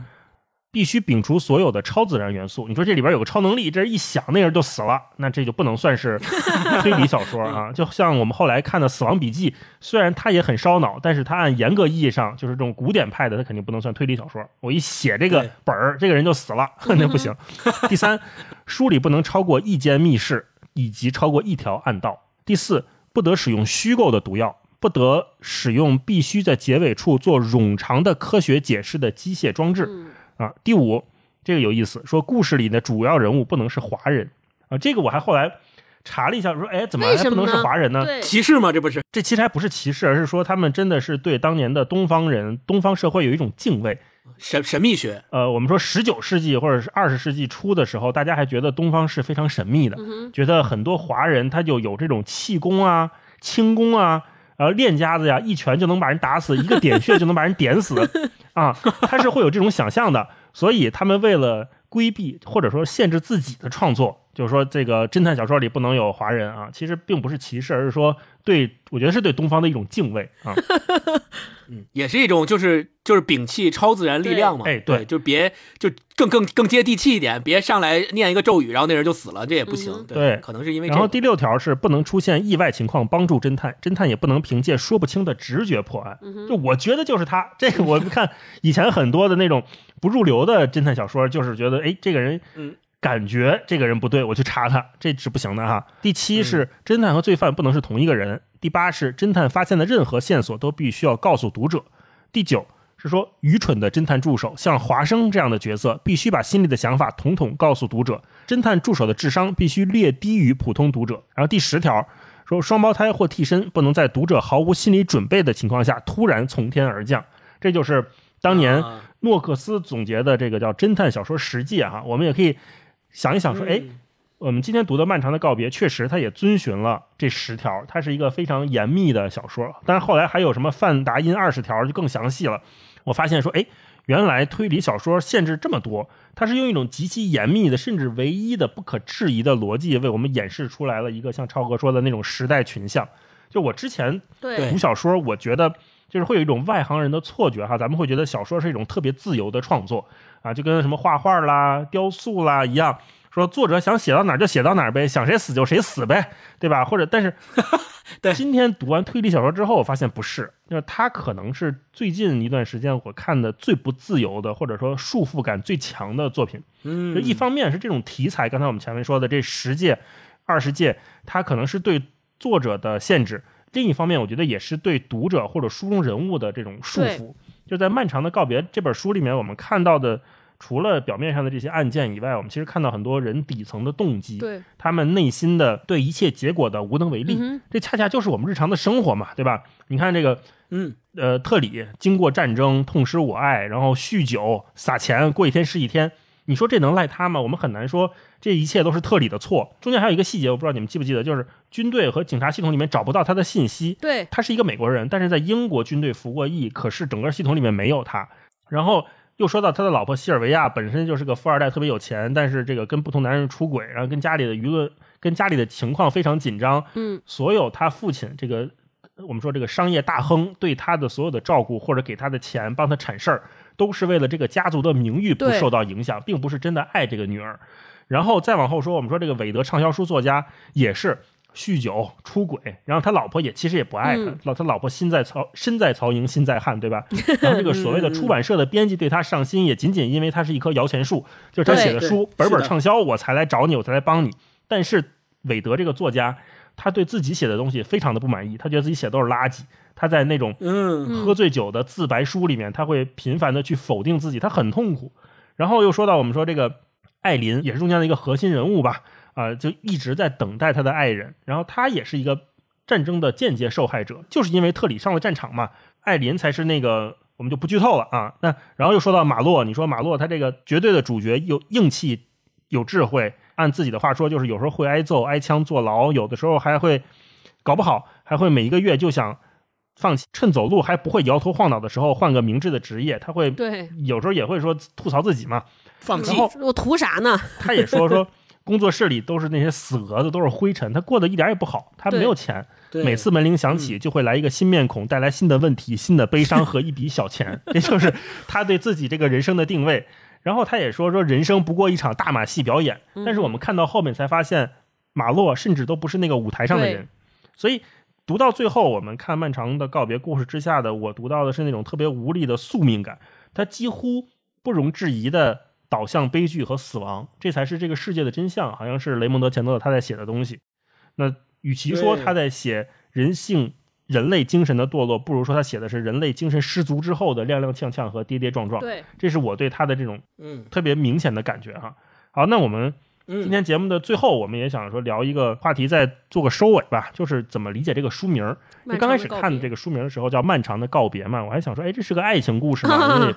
必须摒除所有的超自然元素。你说这里边有个超能力，这一想那人就死了，那这就不能算是 [laughs] 推理小说啊。就像我们后来看的《死亡笔记》，虽然它也很烧脑，但是它按严格意义上就是这种古典派的，它肯定不能算推理小说。我一写这个本儿，这个人就死了，那不行。[laughs] 第三，书里不能超过一间密室，以及超过一条暗道。第四，不得使用虚构的毒药。不得使用必须在结尾处做冗长的科学解释的机械装置，嗯，啊，第五，这个有意思，说故事里的主要人物不能是华人啊，这个我还后来查了一下，说，哎，怎么还不能是华人呢？对，歧视吗？这不是？这其实还不是歧视，而是说他们真的是对当年的东方人、东方社会有一种敬畏。神神秘学，呃，我们说十九世纪或者是二十世纪初的时候，大家还觉得东方是非常神秘的，嗯，觉得很多华人他就有这种气功啊、轻功啊。呃，练家子呀，一拳就能把人打死，一个点穴就能把人点死，[laughs] 啊，他是会有这种想象的。所以他们为了规避或者说限制自己的创作，就是说这个侦探小说里不能有华人啊，其实并不是歧视，而是说对我觉得是对东方的一种敬畏啊。[laughs] 嗯，也是一种就是就是摒弃超自然力量嘛。对哎对对，就别就更更更接地气一点，别上来念一个咒语，然后那人就死了，这也不行。嗯对可能是因为这个。然后第六条是不能出现意外情况帮助侦探，侦探也不能凭借说不清的直觉破案。嗯就我觉得就是他，这个我看以前很多的那种不入流的侦探小说，就是觉得哎这个人，嗯，感觉这个人不对，我去查他，这是不行的哈。第七嗯是侦探和罪犯不能是同一个人。第八是侦探发现的任何线索都必须要告诉读者。第九是说，愚蠢的侦探助手像华生这样的角色，必须把心里的想法统统告诉读者。侦探助手的智商必须略低于普通读者。然后第十条说，双胞胎或替身不能在读者毫无心理准备的情况下突然从天而降。这就是当年啊诺克斯总结的这个叫侦探小说实际哈。我们也可以想一想说，哎，嗯我们今天读的《漫长的告别》，确实它也遵循了这十条，它是一个非常严密的小说。但是后来还有什么范达因二十条就更详细了。我发现说，哎，原来推理小说限制这么多，它是用一种极其严密的，甚至唯一的、不可质疑的逻辑，为我们演示出来了一个像超哥说的那种时代群像。就我之前对读小说，我觉得就是会有一种外行人的错觉哈，咱们会觉得小说是一种特别自由的创作啊，就跟什么画画啦、雕塑啦一样，说作者想写到哪儿就写到哪儿呗，想谁死就谁死呗，对吧？或者但是 [laughs] 对今天读完推理小说之后，我发现不是，就是它可能是最近一段时间我看的最不自由的，或者说束缚感最强的作品。嗯，就一方面是这种题材，刚才我们前面说的这十届、二十届，它可能是对作者的限制；另一方面，我觉得也是对读者或者书中人物的这种束缚。就在《漫长的告别》这本书里面，我们看到的，除了表面上的这些案件以外，我们其实看到很多人底层的动机，对，他们内心的对一切结果的无能为力。嗯这恰恰就是我们日常的生活嘛，对吧？你看这个嗯，呃，特里经过战争痛失我爱，然后酗酒撒钱，过一天是一天。你说这能赖他吗？我们很难说这一切都是特里的错。中间还有一个细节，我不知道你们记不记得，就是军队和警察系统里面找不到他的信息。对，他是一个美国人，但是在英国军队服过役，可是整个系统里面没有他。然后又说到他的老婆西尔维亚本身就是个富二代，特别有钱，但是这个跟不同男人出轨，然后跟家里的舆论、跟家里的情况非常紧张。嗯，所有他父亲这个我们说这个商业大亨对他的所有的照顾或者给他的钱帮他铲事儿，都是为了这个家族的名誉不受到影响，并不是真的爱这个女儿。然后再往后说，我们说这个韦德畅销书作家也是酗酒、出轨，然后他老婆也其实也不爱他，嗯老、他老婆心在曹身在曹营心在汉，对吧？[laughs] 然后这个所谓的出版社的编辑对他上心，也仅仅因为他是一棵摇钱树，就是他写的书本本畅销，我才来找你，我才来帮你。但是韦德这个作家，他对自己写的东西非常的不满意，他觉得自己写的都是垃圾。他在那种喝醉酒的自白书里面，他会频繁的去否定自己，他很痛苦。然后又说到我们说这个艾琳也是中间的一个核心人物吧，啊、就一直在等待他的爱人，然后他也是一个战争的间接受害者，就是因为特里上了战场嘛，艾琳才是那个。我们就不剧透了啊。那然后又说到马洛，你说马洛他这个绝对的主角，有硬气，有智慧，按自己的话说，就是有时候会挨揍、挨枪、坐牢，有的时候还会搞不好还会每一个月就想放弃，趁走路还不会摇头晃脑的时候换个明智的职业，他会对，有时候也会说吐槽自己嘛。放弃我图啥呢？[laughs] 他也说说工作室里都是那些死蛾子，都是灰尘，他过得一点也不好，他没有钱，每次门铃响起就会来一个新面孔，带来新的问题、新的悲伤和一笔小钱，[laughs] 这就是他对自己这个人生的定位。然后他也说说人生不过一场大马戏表演，但是我们看到后面才发现，马洛甚至都不是那个舞台上的人，所以。读到最后，我们看漫长的告别故事之下的我读到的是那种特别无力的宿命感，他几乎不容置疑的导向悲剧和死亡，这才是这个世界的真相。好像是雷蒙德·钱德勒他在写的东西。那与其说他在写人性、人类精神的堕落，不如说他写的是人类精神失足之后的踉踉跄跄和跌跌撞撞。对，这是我对他的这种嗯特别明显的感觉哈。好，那我们嗯，今天节目的最后，我们也想说聊一个话题，再做个收尾吧，就是怎么理解这个书名儿。因为刚开始看这个个书名的时候叫《漫长的告别》嘛，我还想说，哎，这是个爱情故事吗，[laughs] 因为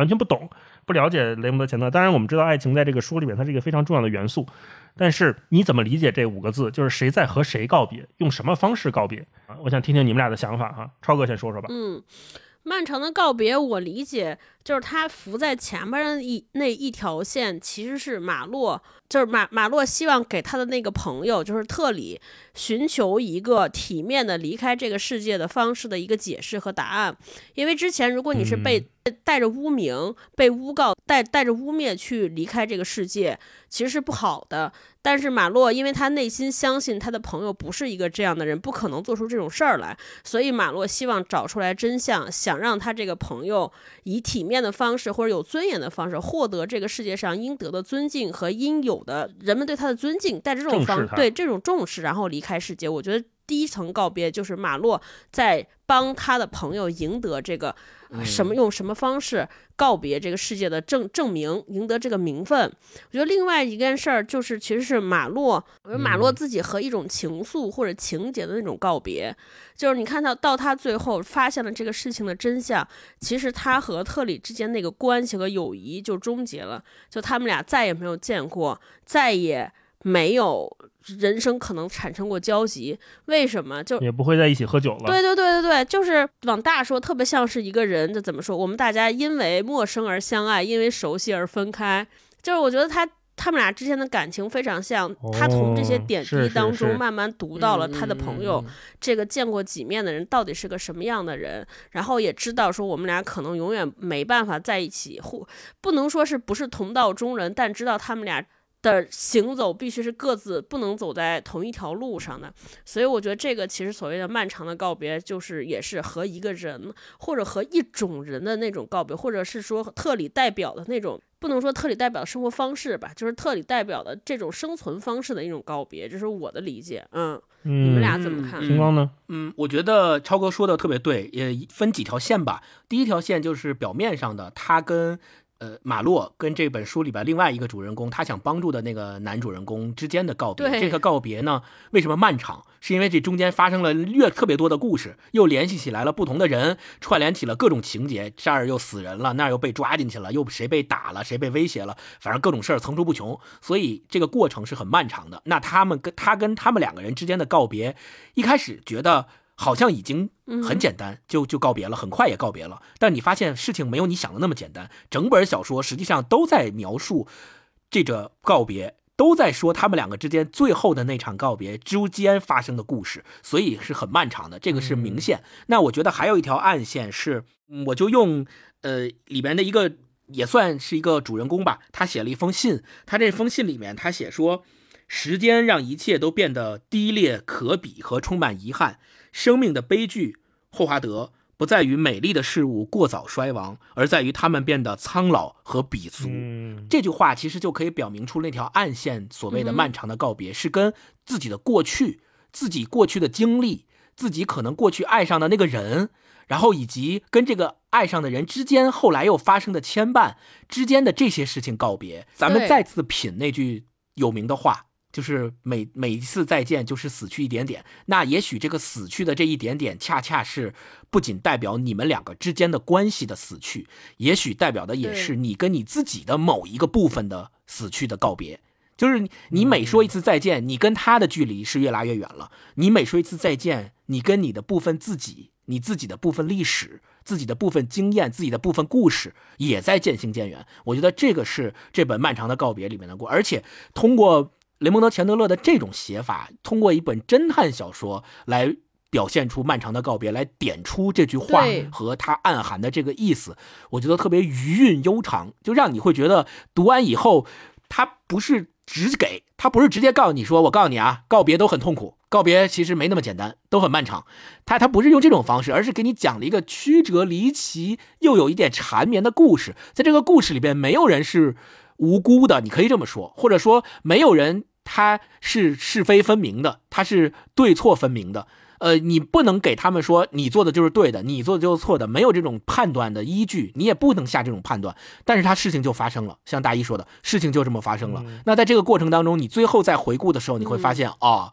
完全不懂，不了解雷蒙德·前段。当然，我们知道爱情在这个书里面它是一个非常重要的元素，但是你怎么理解这五个字？就是谁在和谁告别，用什么方式告别啊？我想听听你们俩的想法哈。超哥先说说吧。嗯，漫长的告别，我理解就是他浮在前面的一那一条线，其实是马洛，就是马马洛希望给他的那个朋友，就是特里，寻求一个体面的离开这个世界的方式的一个解释和答案。因为之前如果你是被带着污名、被诬告、带带着污蔑去离开这个世界，其实是不好的。但是马洛因为他内心相信他的朋友不是一个这样的人，不可能做出这种事儿来，所以马洛希望找出来真相，想让他这个朋友以体面的方式或者有尊严的方式获得这个世界上应得的尊敬和应有的人们对他的尊敬，带着这种方对这种重视，然后离开世界。我觉得第一层告别就是马洛在帮他的朋友赢得这个呃什么用什么方式告别这个世界的证证明，赢得这个名分。我觉得另外一件事儿就是，其实是马洛，我觉得马洛自己和一种情愫或者情节的那种告别，就是你看到到他最后发现了这个事情的真相，其实他和特里之间那个关系和友谊就终结了，就他们俩再也没有见过，再也没有人生可能产生过交集。为什么？就也不会在一起喝酒了。对对对对对，就是往大说，特别像是一个人，就怎么说？我们大家因为陌生而相爱，因为熟悉而分开。就是我觉得他他们俩之间的感情非常像，他从这些哦点滴当中慢慢读到了他的朋友，这个见过几面的人到底是个什么样的人，然后也知道说我们俩可能永远没办法在一起，或不能说是不是同道中人，但知道他们俩。的行走必须是各自不能走在同一条路上的，所以我觉得这个其实所谓的漫长的告别，就是也是和一个人或者和一种人的那种告别，或者是说特里代表的那种，不能说特里代表的生活方式吧，就是特里代表的这种生存方式的一种告别，这是我的理解。嗯，嗯，你们俩怎么看？星光呢？嗯，我觉得超哥说的特别对，也分几条线吧。第一条线就是表面上的，他跟呃马洛跟这本书里边另外一个主人公，他想帮助的那个男主人公之间的告别。这个告别呢，为什么漫长？是因为这中间发生了越特别多的故事，又联系起来了不同的人，串联起了各种情节。这儿又死人了，那儿又被抓进去了，又谁被打了，谁被威胁了，反正各种事儿层出不穷。所以这个过程是很漫长的。那他们跟他跟他们两个人之间的告别，一开始觉得。好像已经很简单，就就告别了，很快也告别了。但你发现事情没有你想的那么简单，整本小说实际上都在描述这个告别，都在说他们两个之间最后的那场告别之间发生的故事，所以是很漫长的，这个是明线。那我觉得还有一条暗线是，嗯我就用呃里边的一个也算是一个主人公吧，他写了一封信，他这封信里面他写说。时间让一切都变得低劣可比和充满遗憾。生命的悲剧，霍华德不在于美丽的事物过早衰亡，而在于他们变得苍老和鄙俗。嗯，这句话其实就可以表明出那条暗线，所谓的漫长的告别，是跟自己的过去、自己过去的经历、自己可能过去爱上的那个人，然后以及跟这个爱上的人之间后来又发生的牵绊之间的这些事情告别。咱们再次品那句有名的话。就是每每一次再见，就是死去一点点。那也许这个死去的这一点点，恰恰是不仅代表你们两个之间的关系的死去，也许代表的也是你跟你自己的某一个部分的死去的告别。就是你你每说一次再见，你跟他的距离是越拉越远了。你每说一次再见，你跟你的部分自己、你自己的部分历史、自己的部分经验、自己的部分故事，也在渐行渐远。我觉得这个是这本漫长的告别里面的过，而且通过雷蒙德·钱德勒的这种写法，通过一本侦探小说来表现出漫长的告别，来点出这句话和它暗含的这个意思，我觉得特别余韵悠长，就让你会觉得读完以后，它不是只给，它不是直接告诉你说，我告诉你啊，告别都很痛苦，告别其实没那么简单，都很漫长。他他不是用这种方式，而是给你讲了一个曲折离奇又有一点缠绵的故事。在这个故事里边，没有人是无辜的，你可以这么说，或者说没有人他是是非分明的，他是对错分明的。呃，你不能给他们说你做的就是对的，你做的就是错的，没有这种判断的依据，你也不能下这种判断。但是他事情就发生了，像大一说的，事情就这么发生了。那在这个过程当中，你最后再回顾的时候，你会发现啊、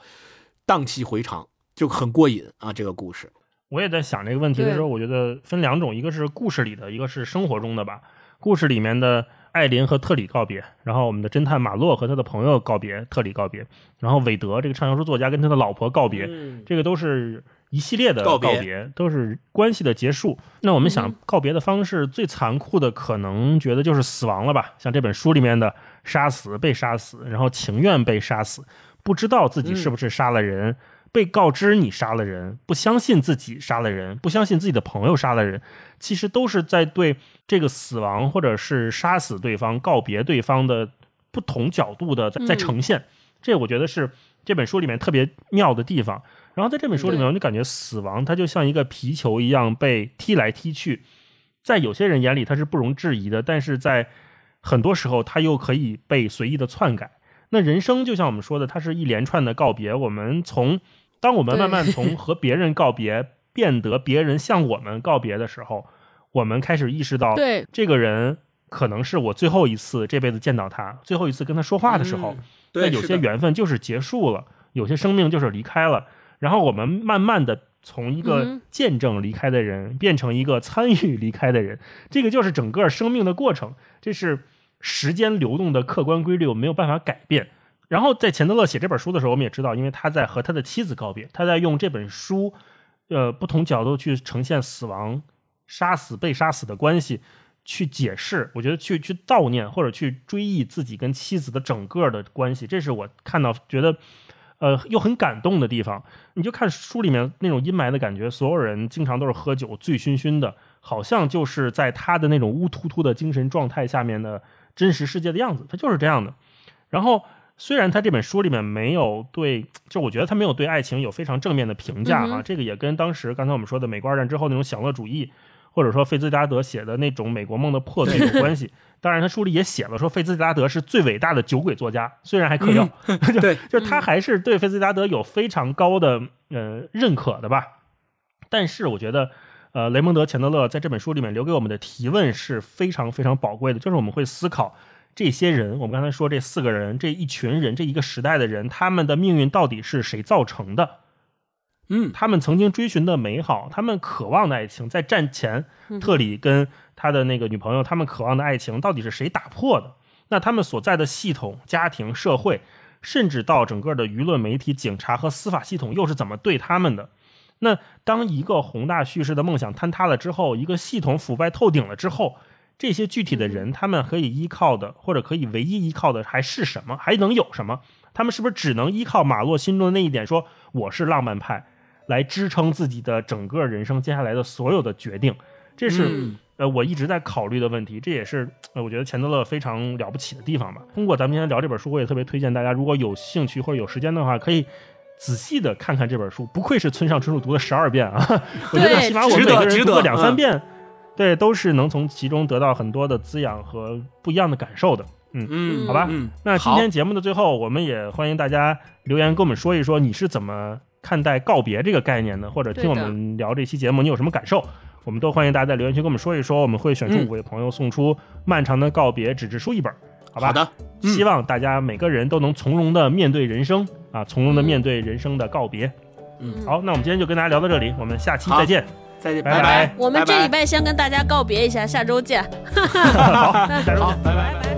荡气回肠，就很过瘾啊，这个故事。我也在想这个问题的时候，我觉得分两种，一个是故事里的，一个是生活中的吧。故事里面的艾琳和特里告别，然后我们的侦探马洛和他的朋友告别，特里告别，然后韦德这个畅销书作家跟他的老婆告别，嗯，这个都是一系列的告告别都是关系的结束。那我们想嗯告别的方式最残酷的，可能觉得就是死亡了吧？像这本书里面的杀死、被杀死，然后情愿被杀死，不知道自己是不是杀了人。被告知你杀了人，不相信自己杀了人，不相信自己的朋友杀了人，其实都是在对这个死亡或者是杀死对方、告别对方的不同角度的在在嗯呈现。这我觉得是这本书里面特别妙的地方。然后在这本书里面，对我就感觉死亡它就像一个皮球一样被踢来踢去，在有些人眼里它是不容置疑的，但是在很多时候它又可以被随意的篡改。那人生就像我们说的，它是一连串的告别。我们从当我们慢慢从和别人告别，变得别人向我们告别的时候，我们开始意识到，对，这个人可能是我最后一次这辈子见到他，最后一次跟他说话的时候。嗯那有些缘分就是结束了，有些生命就是离开了，然后我们慢慢的从一嗯个见证离开的人变成一个参与离开的人，这个就是整个生命的过程，这是时间流动的客观规律，我没有办法改变。然后在钱德勒写这本书的时候，我们也知道，因为他在和他的妻子告别，他在用这本书，呃，不同角度去呈现死亡、杀死、被杀死的关系，去解释，我觉得去去悼念或者去追忆自己跟妻子的整个的关系，这是我看到觉得，呃，又很感动的地方。你就看书里面那种阴霾的感觉，所有人经常都是喝酒醉醺醺的，好像就是在他的那种乌突突的精神状态下面的真实世界的样子，他就是这样的。然后。虽然他这本书里面没有对，就我觉得他没有对爱情有非常正面的评价哈、嗯这个也跟当时刚才我们说的美国二战之后那种享乐主义，或者说费兹杰拉德写的那种美国梦的破碎有关系。当然，他书里也写了说费兹杰拉德是最伟大的酒鬼作家，虽然还嗑药，[laughs] 对，就是他还是对费兹杰拉德有非常高的呃认可的吧。但是我觉得，呃，雷蒙德·钱德勒在这本书里面留给我们的提问是非常非常宝贵的，就是我们会思考这些人，我们刚才说这四个人，这一群人，这一个时代的人，他们的命运到底是谁造成的？嗯，他们曾经追寻的美好，他们渴望的爱情，在战前，特里跟他的那个女朋友，他们渴望的爱情到底是谁打破的？那他们所在的系统、家庭、社会，甚至到整个的舆论媒体、警察和司法系统，又是怎么对他们的？那当一个宏大叙事的梦想坍塌了之后，一个系统腐败透顶了之后，这些具体的人，他们可以依靠的，或者可以唯一依靠的，还是什么？还能有什么？他们是不是只能依靠马洛心中的那一点，说我是浪漫派，来支撑自己的整个人生接下来的所有的决定？这是、嗯呃我一直在考虑的问题，这也是呃我觉得钱德勒非常了不起的地方吧。通过咱们今天聊这本书，我也特别推荐大家，如果有兴趣或者有时间的话，可以。仔细的看看这本书，不愧是村上春树读了十二遍啊！[laughs] 我觉得起码我们每个人读两三遍，对，都是能从其中得到很多的滋养和不一样的感受的。嗯，好吧嗯，那今天节目的最后，我们也欢迎大家留言跟我们说一说你是怎么看待告别这个概念的，或者听我们聊这期节目你有什么感受，我们都欢迎大家在留言区跟我们说一说，我们会选出嗯五位朋友送出《漫长的告别》纸质书一本，好吧？好的，嗯希望大家每个人都能从容的面对人生啊，从容的嗯面对人生的告别。嗯，好，那我们今天就跟大家聊到这里，我们下期再见。再见，拜拜拜我们这礼拜拜先跟大家告别一下，下周见。[laughs] 好，下周见好，。拜拜。拜拜。